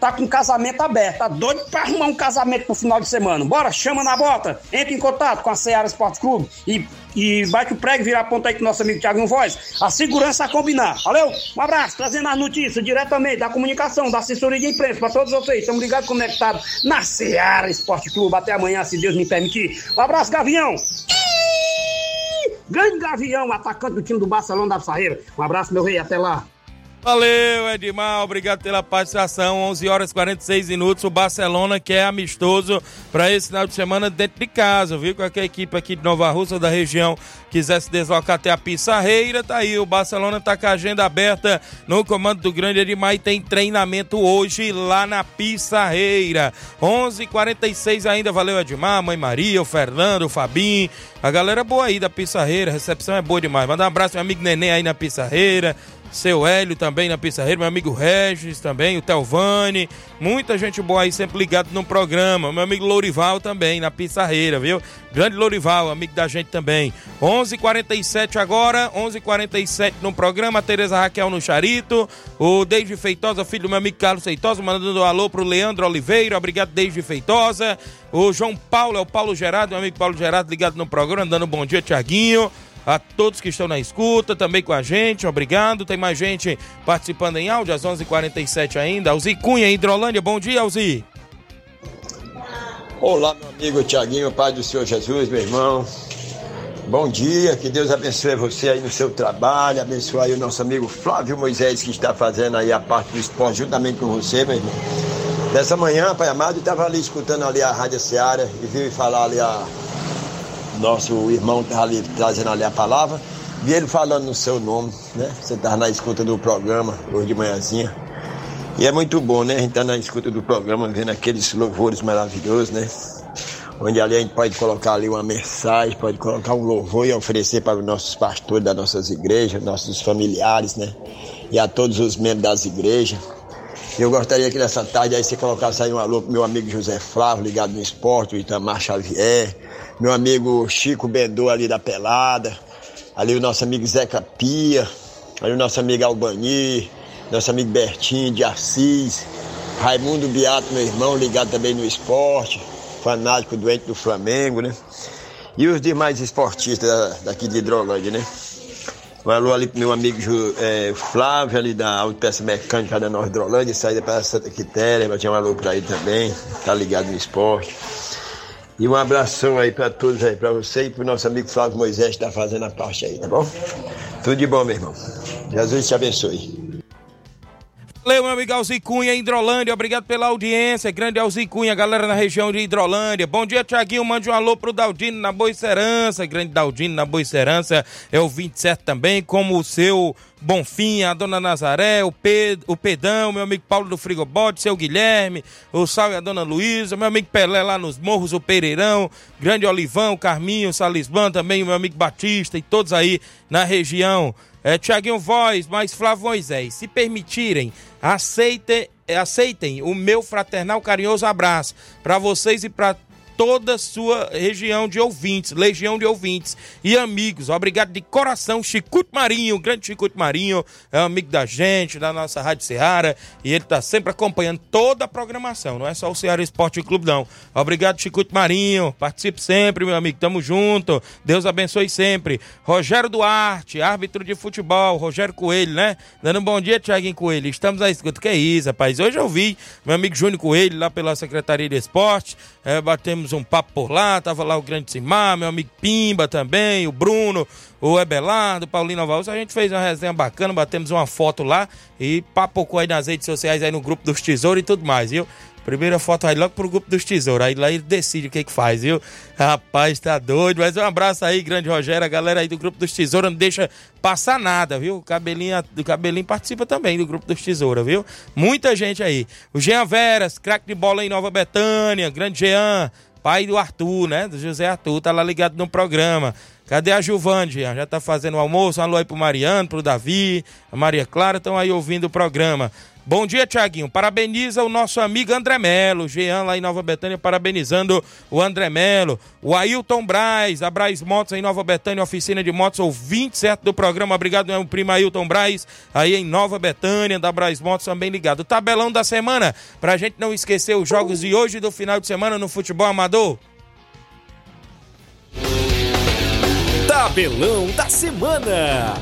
tá com casamento aberto, tá doido pra arrumar um casamento no final de semana. Bora, chama na bota, entre em contato com a Seara Esporte Clube e, e bate o prego, virar a ponta aí com nosso amigo Thiago Voz. A segurança a combinar. Valeu? Um abraço, trazendo as notícias diretamente da comunicação, da assessoria de imprensa pra todos vocês. Estamos ligados, conectados na Seara Esporte Clube. Até amanhã, se Deus me permitir. Um abraço, Gavião! Grande Gavião, atacante do time do Barcelona da Sarreira. Um abraço, meu rei, até lá. Valeu, Edmar, obrigado pela participação. 11 horas e 46 minutos. O Barcelona que é amistoso para esse final de semana dentro de casa, viu? Qualquer equipe aqui de Nova Rússia, da região, quiser se deslocar até a Pissarreira, tá aí. O Barcelona tá com a agenda aberta no comando do grande Edmar e tem treinamento hoje lá na Pissarreira. 11 h 46 ainda. Valeu, Edmar, Mãe Maria, o Fernando, o Fabinho. A galera boa aí da Pissarreira, a recepção é boa demais. Manda um abraço, meu amigo Neném aí na Pissarreira seu Hélio também na Pissarreira, meu amigo Regis também, o Telvani, muita gente boa aí sempre ligado no programa, meu amigo Lourival também na Pissarreira, viu? Grande Lourival, amigo da gente também. 11:47 agora, 11:47 no programa, Tereza Raquel no Charito, o Deide Feitosa, filho do meu amigo Carlos Feitosa, mandando um alô pro Leandro Oliveira, obrigado Deide Feitosa. O João Paulo, é o Paulo Gerardo, meu amigo Paulo Gerardo ligado no programa, dando um bom dia, Tiaguinho a todos que estão na escuta, também com a gente, obrigado. Tem mais gente participando em áudio, às 11:47 h 47 ainda. Alzi Cunha, Hidrolândia, bom dia, Alzi. Olá, meu amigo Tiaguinho, Pai do Senhor Jesus, meu irmão. Bom dia, que Deus abençoe você aí no seu trabalho, abençoe aí o nosso amigo Flávio Moisés, que está fazendo aí a parte do esporte juntamente com você, meu irmão. Dessa manhã, Pai amado, estava ali escutando ali a Rádio Seara e vi falar ali a nosso irmão estava ali trazendo ali a palavra, vi ele falando no seu nome, né? Você estava na escuta do programa hoje de manhãzinha. E é muito bom, né? A gente tá na escuta do programa, vendo aqueles louvores maravilhosos, né? Onde ali a gente pode colocar ali uma mensagem, pode colocar um louvor e oferecer para os nossos pastores das nossas igrejas, nossos familiares, né? E a todos os membros das igrejas. Eu gostaria que nessa tarde aí você colocasse aí um alô pro meu amigo José Flávio, ligado no esporte, o Itamar Xavier, meu amigo Chico Bendô ali da Pelada, ali o nosso amigo Zeca Pia, ali o nosso amigo Albani, nosso amigo Bertinho de Assis, Raimundo Beato, meu irmão, ligado também no esporte, fanático doente do Flamengo, né? E os demais esportistas daqui de Hidrolândia, né? Um alô ali pro meu amigo é, Flávio, ali da Autopeça Mecânica da Nova Hidrolândia, saída para Santa Quitéria, tinha um alô pra ele também, tá ligado no esporte. E um abração aí para todos aí, para você e pro nosso amigo Flávio Moisés que tá fazendo a parte aí, tá bom? Tudo de bom, meu irmão. Jesus te abençoe. Valeu, meu amigo Alzi Cunha, Hidrolândia. Obrigado pela audiência. Grande Alzi Cunha, galera na região de Hidrolândia. Bom dia, Tiaguinho. Mande um alô pro Daldino na Boicerança. Grande Daldino na Boicerança. É o 27 também, como o seu Bonfim, a dona Nazaré, o, Pedro, o Pedão, meu amigo Paulo do Frigobote, seu Guilherme, o Sal e a dona Luísa, meu amigo Pelé lá nos Morros, o Pereirão, Grande Olivão, Carminho, Salisban também, o meu amigo Batista e todos aí na região. É, Tiaguinho Voz, mais Flávio Moisés, se permitirem, aceitem, aceitem o meu fraternal carinhoso abraço para vocês e para toda a sua região de ouvintes, legião de ouvintes e amigos. Obrigado de coração, Chicuto Marinho, grande Chicuto Marinho, é um amigo da gente, da nossa Rádio Ceará, e ele está sempre acompanhando toda a programação, não é só o Ceará Esporte Clube, não. Obrigado, Chicuto Marinho, participe sempre, meu amigo, tamo junto, Deus abençoe sempre. Rogério Duarte, árbitro de futebol, Rogério Coelho, né? Dando um bom dia, Thiaguinho Coelho, estamos à escuta, que é isso, rapaz, hoje eu vi meu amigo Júnior Coelho, lá pela Secretaria de Esporte, é, batemos um papo por lá, tava lá o Grande Simar, meu amigo Pimba também, o Bruno, o Ebelardo, o Paulinho Novaus, a gente fez uma resenha bacana, batemos uma foto lá e papocou aí nas redes sociais, aí no grupo dos tesouros e tudo mais, viu? Primeira foto aí logo pro grupo dos tesouros. Aí lá ele decide o que que faz, viu? Rapaz, tá doido. Mas um abraço aí, grande Rogério. A galera aí do grupo dos tesouros não deixa passar nada, viu? O cabelinho, o cabelinho participa também do grupo dos tesouros, viu? Muita gente aí. O Jean Veras, craque de bola em Nova Betânia. Grande Jean, pai do Arthur, né? Do José Arthur, tá lá ligado no programa. Cadê a Gilvande? Já tá fazendo o almoço. Alô aí pro Mariano, pro Davi, a Maria Clara, estão aí ouvindo o programa. Bom dia, Tiaguinho. Parabeniza o nosso amigo André Melo. Jean lá em Nova Betânia, parabenizando o André Melo. O Ailton Braz, a Braz Motos em Nova Betânia, oficina de motos, ou 27 do programa. Obrigado, meu primo Ailton Braz, aí em Nova Betânia, da Braz Motos, também ligado. Tabelão da semana, pra gente não esquecer os jogos de hoje e do final de semana no futebol amador. Tabelão da semana.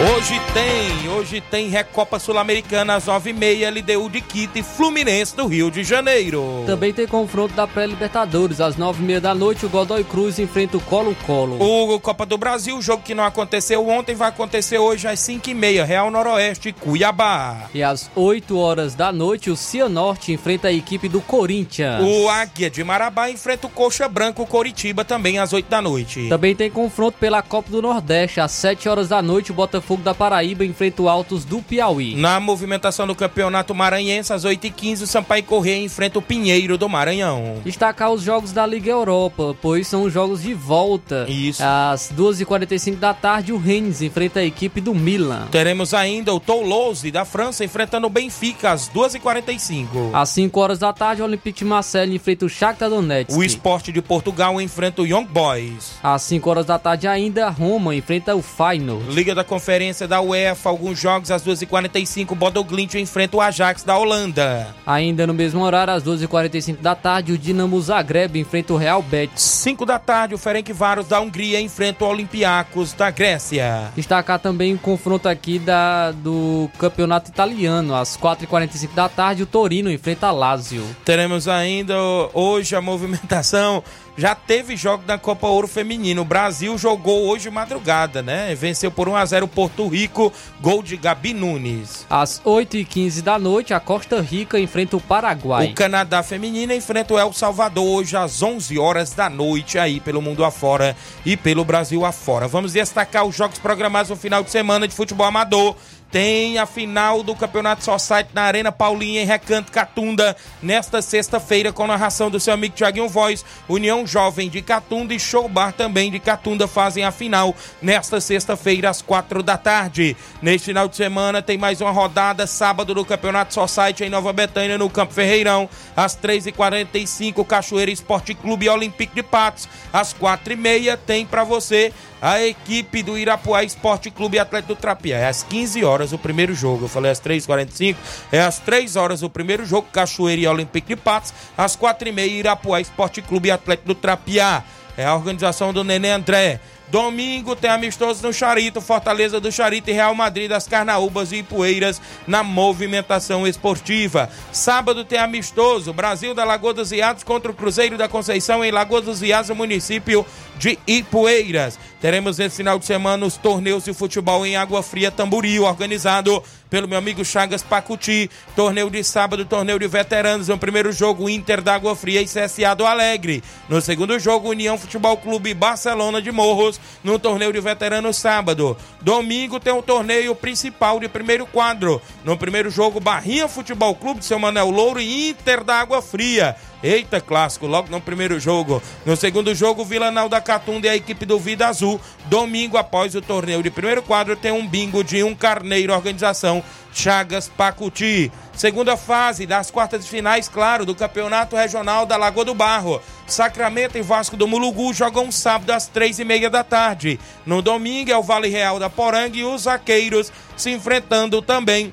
Hoje tem, hoje tem Recopa Sul-Americana às 9h30, LDU de Quito e Fluminense do Rio de Janeiro. Também tem confronto da pré-Libertadores. Às 9h30 da noite, o Godoy Cruz enfrenta o Colo-Colo. O Copa do Brasil, jogo que não aconteceu ontem, vai acontecer hoje às 5h30, Real Noroeste, Cuiabá. E às 8 horas da noite, o Cianorte enfrenta a equipe do Corinthians. O Águia de Marabá enfrenta o Coxa Branco, Coritiba, também às 8 da noite. Também tem confronto pela Copa do Nordeste. Às 7 horas da noite, o Botafogo da Paraíba enfrenta o Altos do Piauí. Na movimentação do Campeonato Maranhense, às 8h15, o Sampaio Corrêa enfrenta o Pinheiro do Maranhão. Destacar os jogos da Liga Europa, pois são os jogos de volta. Isso. Às 2h45 da tarde, o Rennes enfrenta a equipe do Milan. Teremos ainda o Toulouse da França enfrentando o Benfica às 2h45. Às 5 horas da tarde, o Olympique de Marseille enfrenta o Shakhtar Donetsk. O Esporte de Portugal enfrenta o Young Boys. Às 5 horas da tarde ainda, Roma enfrenta o Feyenoord. Liga da Conferência da UEFA, alguns jogos às 2h45, Bodoglint enfrenta o Ajax da Holanda. Ainda no mesmo horário, às 12h45 da tarde, o Dinamo Zagreb enfrenta o Real Betis. 5 da tarde, o Ferencváros da Hungria enfrenta o Olympiacos da Grécia. Destacar também o confronto aqui da, do campeonato italiano. Às 4h45 da tarde, o Torino enfrenta a Lazio. Teremos ainda hoje a movimentação já teve jogo da Copa Ouro Feminino. O Brasil jogou hoje madrugada, né? Venceu por 1 a 0 Porto Rico, gol de Gabi Nunes. Às 8h15 da noite, a Costa Rica enfrenta o Paraguai. O Canadá Feminino enfrenta o El Salvador hoje às 11 horas da noite aí pelo mundo afora e pelo Brasil afora. Vamos destacar os jogos programados no final de semana de futebol amador. Tem a final do Campeonato Society na Arena Paulinha em Recanto Catunda nesta sexta-feira com narração do seu amigo Tiaguinho Voz. União Jovem de Catunda e Show Bar também de Catunda fazem a final nesta sexta-feira às quatro da tarde. Neste final de semana tem mais uma rodada sábado do Campeonato Society em Nova Betânia no Campo Ferreirão às 3h45 Cachoeira Esporte Clube Olympique de Patos às quatro e meia tem para você a equipe do Irapuá Esporte Clube Atlético do Trapiá. É às 15 horas o primeiro jogo. Eu falei às 3h45. É às 3 horas o primeiro jogo. Cachoeira e Olympique de Patos. Às 4h30 Irapuá Esporte Clube Atlético do Trapiá. É a organização do Nenê André. Domingo tem amistoso no Charito, Fortaleza do Charito e Real Madrid das Carnaúbas e Ipueiras na movimentação esportiva. Sábado tem amistoso, Brasil da Lagoa dos Iados contra o Cruzeiro da Conceição em Lagoa dos Iados, município de Ipueiras. Teremos esse final de semana os torneios de futebol em Água Fria Tamboril, organizado pelo meu amigo Chagas Pacuti. Torneio de sábado, torneio de veteranos. No primeiro jogo, Inter da Água Fria e CSA do Alegre. No segundo jogo, União Futebol Clube Barcelona de Morros, no torneio de veteranos sábado. Domingo tem o torneio principal de primeiro quadro. No primeiro jogo, Barrinha Futebol Clube de Seu Manel Louro e Inter da Água Fria. Eita, clássico, logo no primeiro jogo. No segundo jogo, Vila Nau da Catunda e a equipe do Vida Azul. Domingo, após o torneio de primeiro quadro, tem um bingo de um carneiro, organização Chagas Pacuti. Segunda fase das quartas de finais, claro, do Campeonato Regional da Lagoa do Barro. Sacramento e Vasco do Mulugu jogam sábado às três e meia da tarde. No domingo é o Vale Real da Poranga e os Zaqueiros se enfrentando também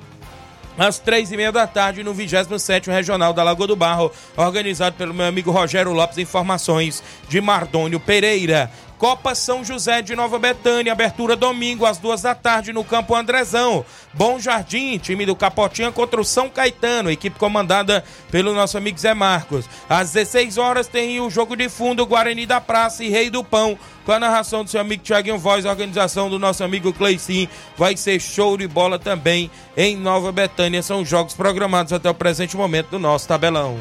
às três e meia da tarde no 27 Regional da Lagoa do Barro, organizado pelo meu amigo Rogério Lopes. Informações de Mardônio Pereira. Copa São José de Nova Betânia, abertura domingo às duas da tarde no Campo Andrezão. Bom Jardim, time do Capotinha contra o São Caetano, equipe comandada pelo nosso amigo Zé Marcos. Às 16 horas tem o jogo de fundo Guarani da Praça e Rei do Pão, com a narração do seu amigo Tiaguinho Voz, organização do nosso amigo Cleicinho. Vai ser show de bola também em Nova Betânia. São jogos programados até o presente momento do nosso tabelão.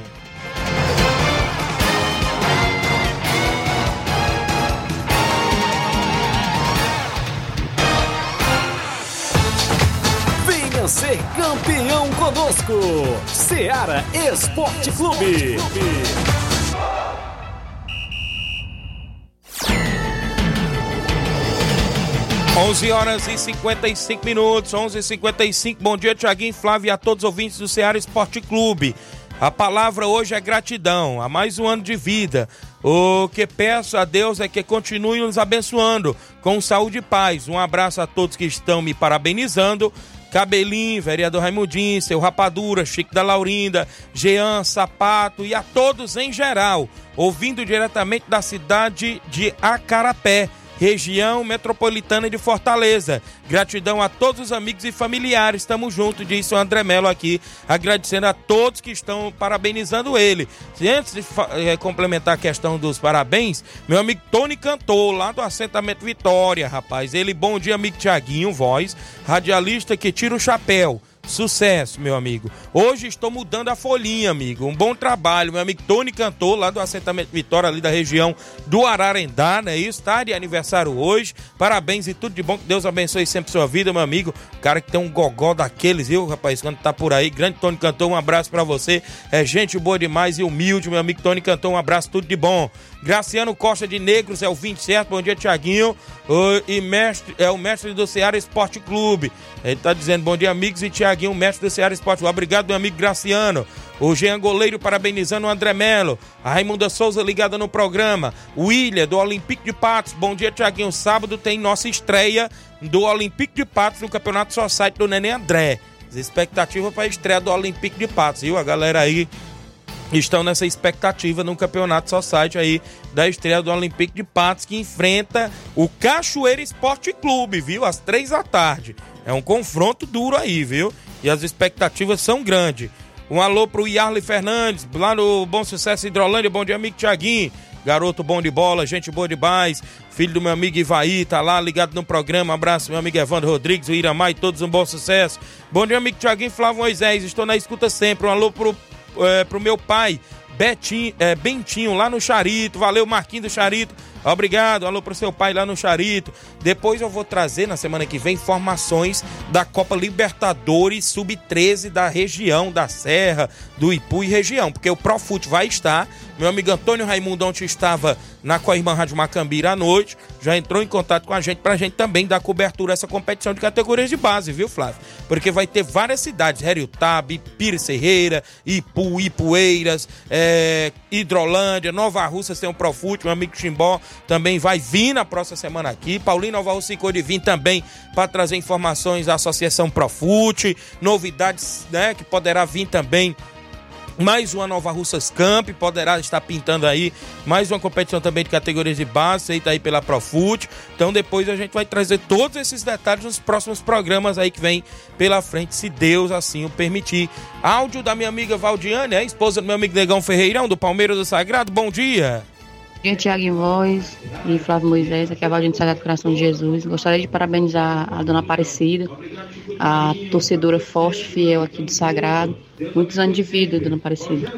Ser campeão conosco. Seara Esporte Clube. 11 horas e 55 minutos, 11 e 55 Bom dia, Tiaguinho Flávio e a todos os ouvintes do Ceará Esporte Clube. A palavra hoje é gratidão, a mais um ano de vida. O que peço a Deus é que continue nos abençoando com saúde e paz. Um abraço a todos que estão me parabenizando Cabelinho, vereador Raimundinho, seu Rapadura, Chico da Laurinda, Jean, Sapato e a todos em geral, ouvindo diretamente da cidade de Acarapé região metropolitana de Fortaleza. Gratidão a todos os amigos e familiares. Estamos juntos, disse o André Melo aqui, agradecendo a todos que estão parabenizando ele. Antes de é, complementar a questão dos parabéns, meu amigo Tony Cantor, lá do assentamento Vitória, rapaz. Ele, bom dia, amigo Tiaguinho, voz, radialista que tira o chapéu. Sucesso, meu amigo. Hoje estou mudando a folhinha, amigo. Um bom trabalho. Meu amigo Tony Cantor, lá do assentamento Vitória, ali da região do Ararendá, né? Isso, tá de aniversário hoje. Parabéns e tudo de bom. Que Deus abençoe sempre sua vida, meu amigo. Cara que tem um gogó daqueles, viu, rapaz? Quando tá por aí. Grande Tony Cantor, um abraço para você. É gente boa demais e humilde, meu amigo Tony Cantor. Um abraço, tudo de bom. Graciano Costa de Negros é o 27. Bom dia, Tiaguinho. e mestre, é o mestre do Ceará Esporte Clube. Ele tá dizendo bom dia, amigos e Tiaguinho, mestre do Ceará Esporte Clube. Obrigado, meu amigo Graciano. O Jean Goleiro parabenizando o André Melo. A Raimunda Souza ligada no programa. O William, do Olympique de Patos. Bom dia, Tiaguinho. Sábado tem nossa estreia do Olympique de Patos no Campeonato Society do Neném André. As expectativas para a estreia do Olympique de Patos, viu? A galera aí estão nessa expectativa no Campeonato Society aí da estreia do Olympique de Patos que enfrenta o Cachoeira Esporte Clube, viu? Às três da tarde. É um confronto duro aí, viu? E as expectativas são grandes. Um alô pro Yarley Fernandes, lá no Bom Sucesso Hidrolândia. Bom dia, amigo Tiaguinho. Garoto bom de bola, gente boa demais. Filho do meu amigo Ivaí, tá lá ligado no programa. Abraço, meu amigo Evandro Rodrigues, o Iramai, todos um bom sucesso. Bom dia, amigo Tiaguinho Flávio Moisés. Estou na escuta sempre. Um alô pro é, pro meu pai, Betinho, é, Bentinho, lá no Charito. Valeu, Marquinho do Charito. Obrigado, alô pro seu pai lá no Charito. Depois eu vou trazer na semana que vem informações da Copa Libertadores Sub-13 da região, da Serra, do Ipu e região, porque o Profute vai estar. Meu amigo Antônio Raimundo, ontem estava na Coirmã Rádio Macambira à noite, já entrou em contato com a gente pra gente também dar cobertura a essa competição de categorias de base, viu, Flávio? Porque vai ter várias cidades, Heriotaba, Pires Serreira, Ipu, Ipueiras, é, Hidrolândia, Nova Russa tem um Profute, meu amigo Chimbó também vai vir na próxima semana aqui. Paulinho Nova Rússia ficou de vir também para trazer informações da Associação Profute, novidades né, que poderá vir também mais uma Nova Russas Camp, poderá estar pintando aí mais uma competição também de categorias de base, feita aí pela Profute. Então depois a gente vai trazer todos esses detalhes nos próximos programas aí que vem pela frente, se Deus assim o permitir. Áudio da minha amiga Valdiane, a esposa do meu amigo Negão Ferreirão, do Palmeiras do Sagrado. Bom dia. Bom dia, Tiago Voz e Flávio Moisés, aqui é a Valdiane do Sagrado Coração de Jesus. Gostaria de parabenizar a dona Aparecida, a torcedora forte, fiel aqui do Sagrado. Muitos anos de vida, dona Aparecida.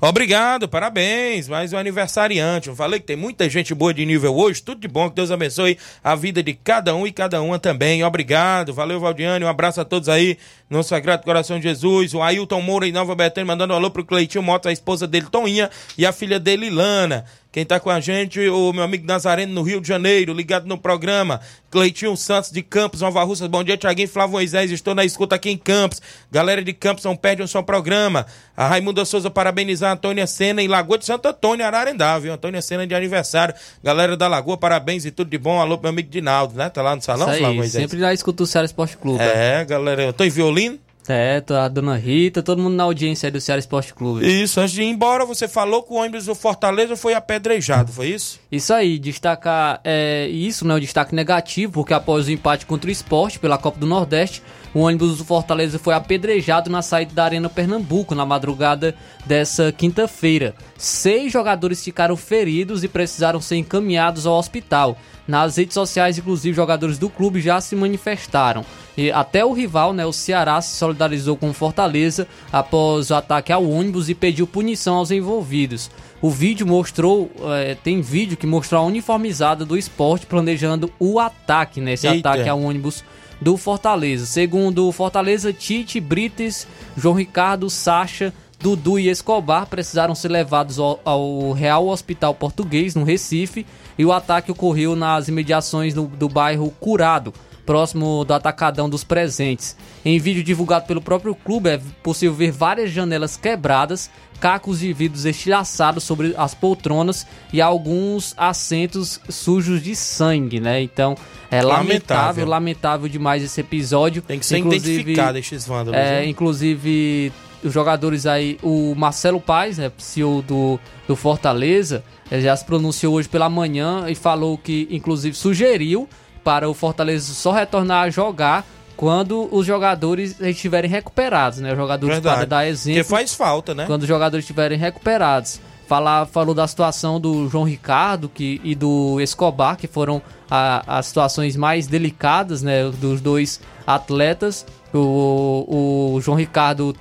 Obrigado, parabéns. Mais um aniversariante. Eu falei que tem muita gente boa de nível hoje. Tudo de bom. Que Deus abençoe a vida de cada um e cada uma também. Obrigado. Valeu, Valdiane. Um abraço a todos aí no Sagrado Coração de Jesus. O Ailton Moura em Nova Betânia mandando um alô pro Cleitinho Motos, a esposa dele, Toninha, e a filha dele, Lana. Quem tá com a gente, o meu amigo Nazareno no Rio de Janeiro, ligado no programa. Cleitinho Santos de Campos, Nova Russa. Bom dia, Tiaguinho Flávio Moisés. Estou na escuta aqui em Campos. Galera de Campos, não perde um só programa. A Raimunda Souza parabenizar a Antônia Sena em Lagoa de Santo Antônio, Ararendá, viu? Antônia Sena de aniversário. Galera da Lagoa, parabéns e tudo de bom. Alô, meu amigo Dinaldo, né? Tá lá no salão, Isso aí, Flávio Moisés? Sempre já escuto o Ceará Esporte Clube. É, galera. Eu tô em violino. É, a dona Rita, todo mundo na audiência aí do Ceará Esporte Clube. Isso, antes de ir embora, você falou que o ônibus do Fortaleza foi apedrejado, foi isso? Isso aí, destacar é, isso, né? O destaque negativo, porque após o empate contra o esporte pela Copa do Nordeste, o ônibus do Fortaleza foi apedrejado na saída da Arena Pernambuco na madrugada dessa quinta-feira. Seis jogadores ficaram feridos e precisaram ser encaminhados ao hospital. Nas redes sociais, inclusive, jogadores do clube já se manifestaram. E até o rival, né, o Ceará, se solidarizou com o Fortaleza após o ataque ao ônibus e pediu punição aos envolvidos. O vídeo mostrou, é, tem vídeo que mostrou a uniformizada do esporte planejando o ataque, né, esse Eita. ataque ao ônibus do Fortaleza. Segundo o Fortaleza, Tite, Brites, João Ricardo, Sacha, Dudu e Escobar precisaram ser levados ao, Real Hospital Português, no Recife, e o ataque ocorreu nas imediações do, do bairro Curado, próximo do atacadão dos presentes. Em vídeo divulgado pelo próprio clube, é possível ver várias janelas quebradas, cacos de vidros estilhaçados sobre as poltronas e alguns assentos sujos de sangue, né? Então, é lamentável, Lamentável. lamentável, demais esse episódio. Tem que ser identificado esses vândalos. É, né? inclusive, os jogadores aí, o Marcelo Paes, né, CEO do, do Fortaleza, ele já se pronunciou hoje pela manhã e falou que, inclusive, sugeriu para o Fortaleza só retornar a jogar quando os jogadores estiverem recuperados, né? Os jogadores para dar exemplo. Porque faz falta, né? Quando os jogadores estiverem recuperados. Falar, falou da situação do João Ricardo que, e do Escobar, que foram a- as situações mais delicadas né, dos dois atletas. O, o João Ricardo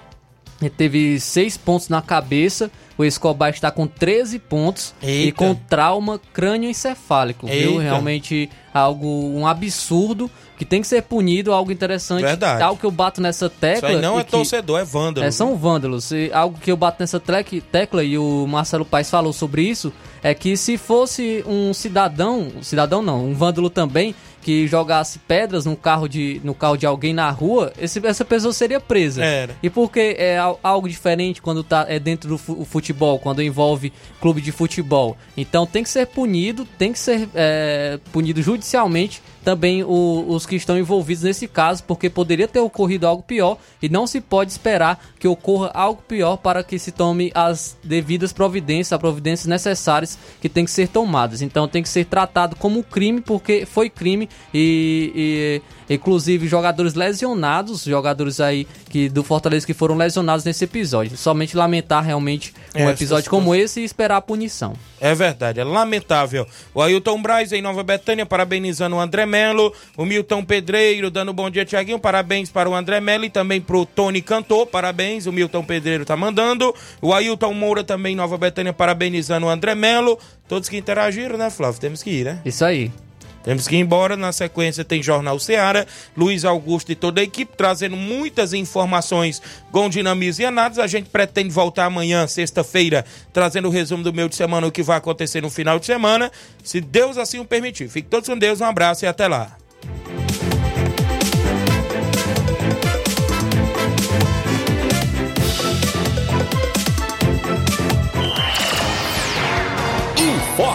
teve seis pontos na cabeça, o Escobar está com 13 pontos e Eita. com trauma crânioencefálico, viu? Eita. Realmente algo, um absurdo que tem que ser punido, algo interessante. Verdade. Algo que eu bato nessa tecla. Isso aí não e é que- torcedor, é vândalo. é, são vândalos. E algo que eu bato nessa tecla e o Marcelo Paes falou sobre isso é que se fosse um cidadão, um cidadão não, um vândalo também que jogasse pedras no carro de, no carro de alguém na rua, esse- essa pessoa seria presa. Era. E porque é al- algo diferente quando tá é dentro do fu- futebol, quando envolve clube de futebol. Então tem que ser punido, tem que ser é, punido judicialmente também o- os que estão envolvidos nesse caso, porque poderia ter ocorrido algo pior e não se pode esperar que ocorra algo pior para que se tome as devidas providências, as providências necessárias que tem que ser tomadas. Então tem que ser tratado como crime, porque foi crime e, e inclusive jogadores lesionados, jogadores aí que do Fortaleza que foram lesionados nesse episódio. Somente lamentar realmente um Essa episódio como esse e esperar a punição. É verdade, é lamentável. O Ailton Braz em Nova Betânia, parabenizando o André Melo. O Milton Pedreiro dando bom dia, Tiaguinho. Parabéns para o André Melo e também para o Tony Cantor. Parabéns, o Milton Pedreiro tá mandando. O Ailton Moura também em Nova Betânia, parabenizando o André Melo. Todos que interagiram, né, Flávio? Temos que ir, né? Isso aí. Temos que ir embora. Na sequência tem Jornal Seara, Luiz Augusto e toda a equipe trazendo muitas informações com dinamismo e análise. A gente pretende voltar amanhã, sexta-feira, trazendo o resumo do meio de semana, o que vai acontecer no final de semana, se Deus assim o permitir. Fique todos com Deus, um abraço e até lá.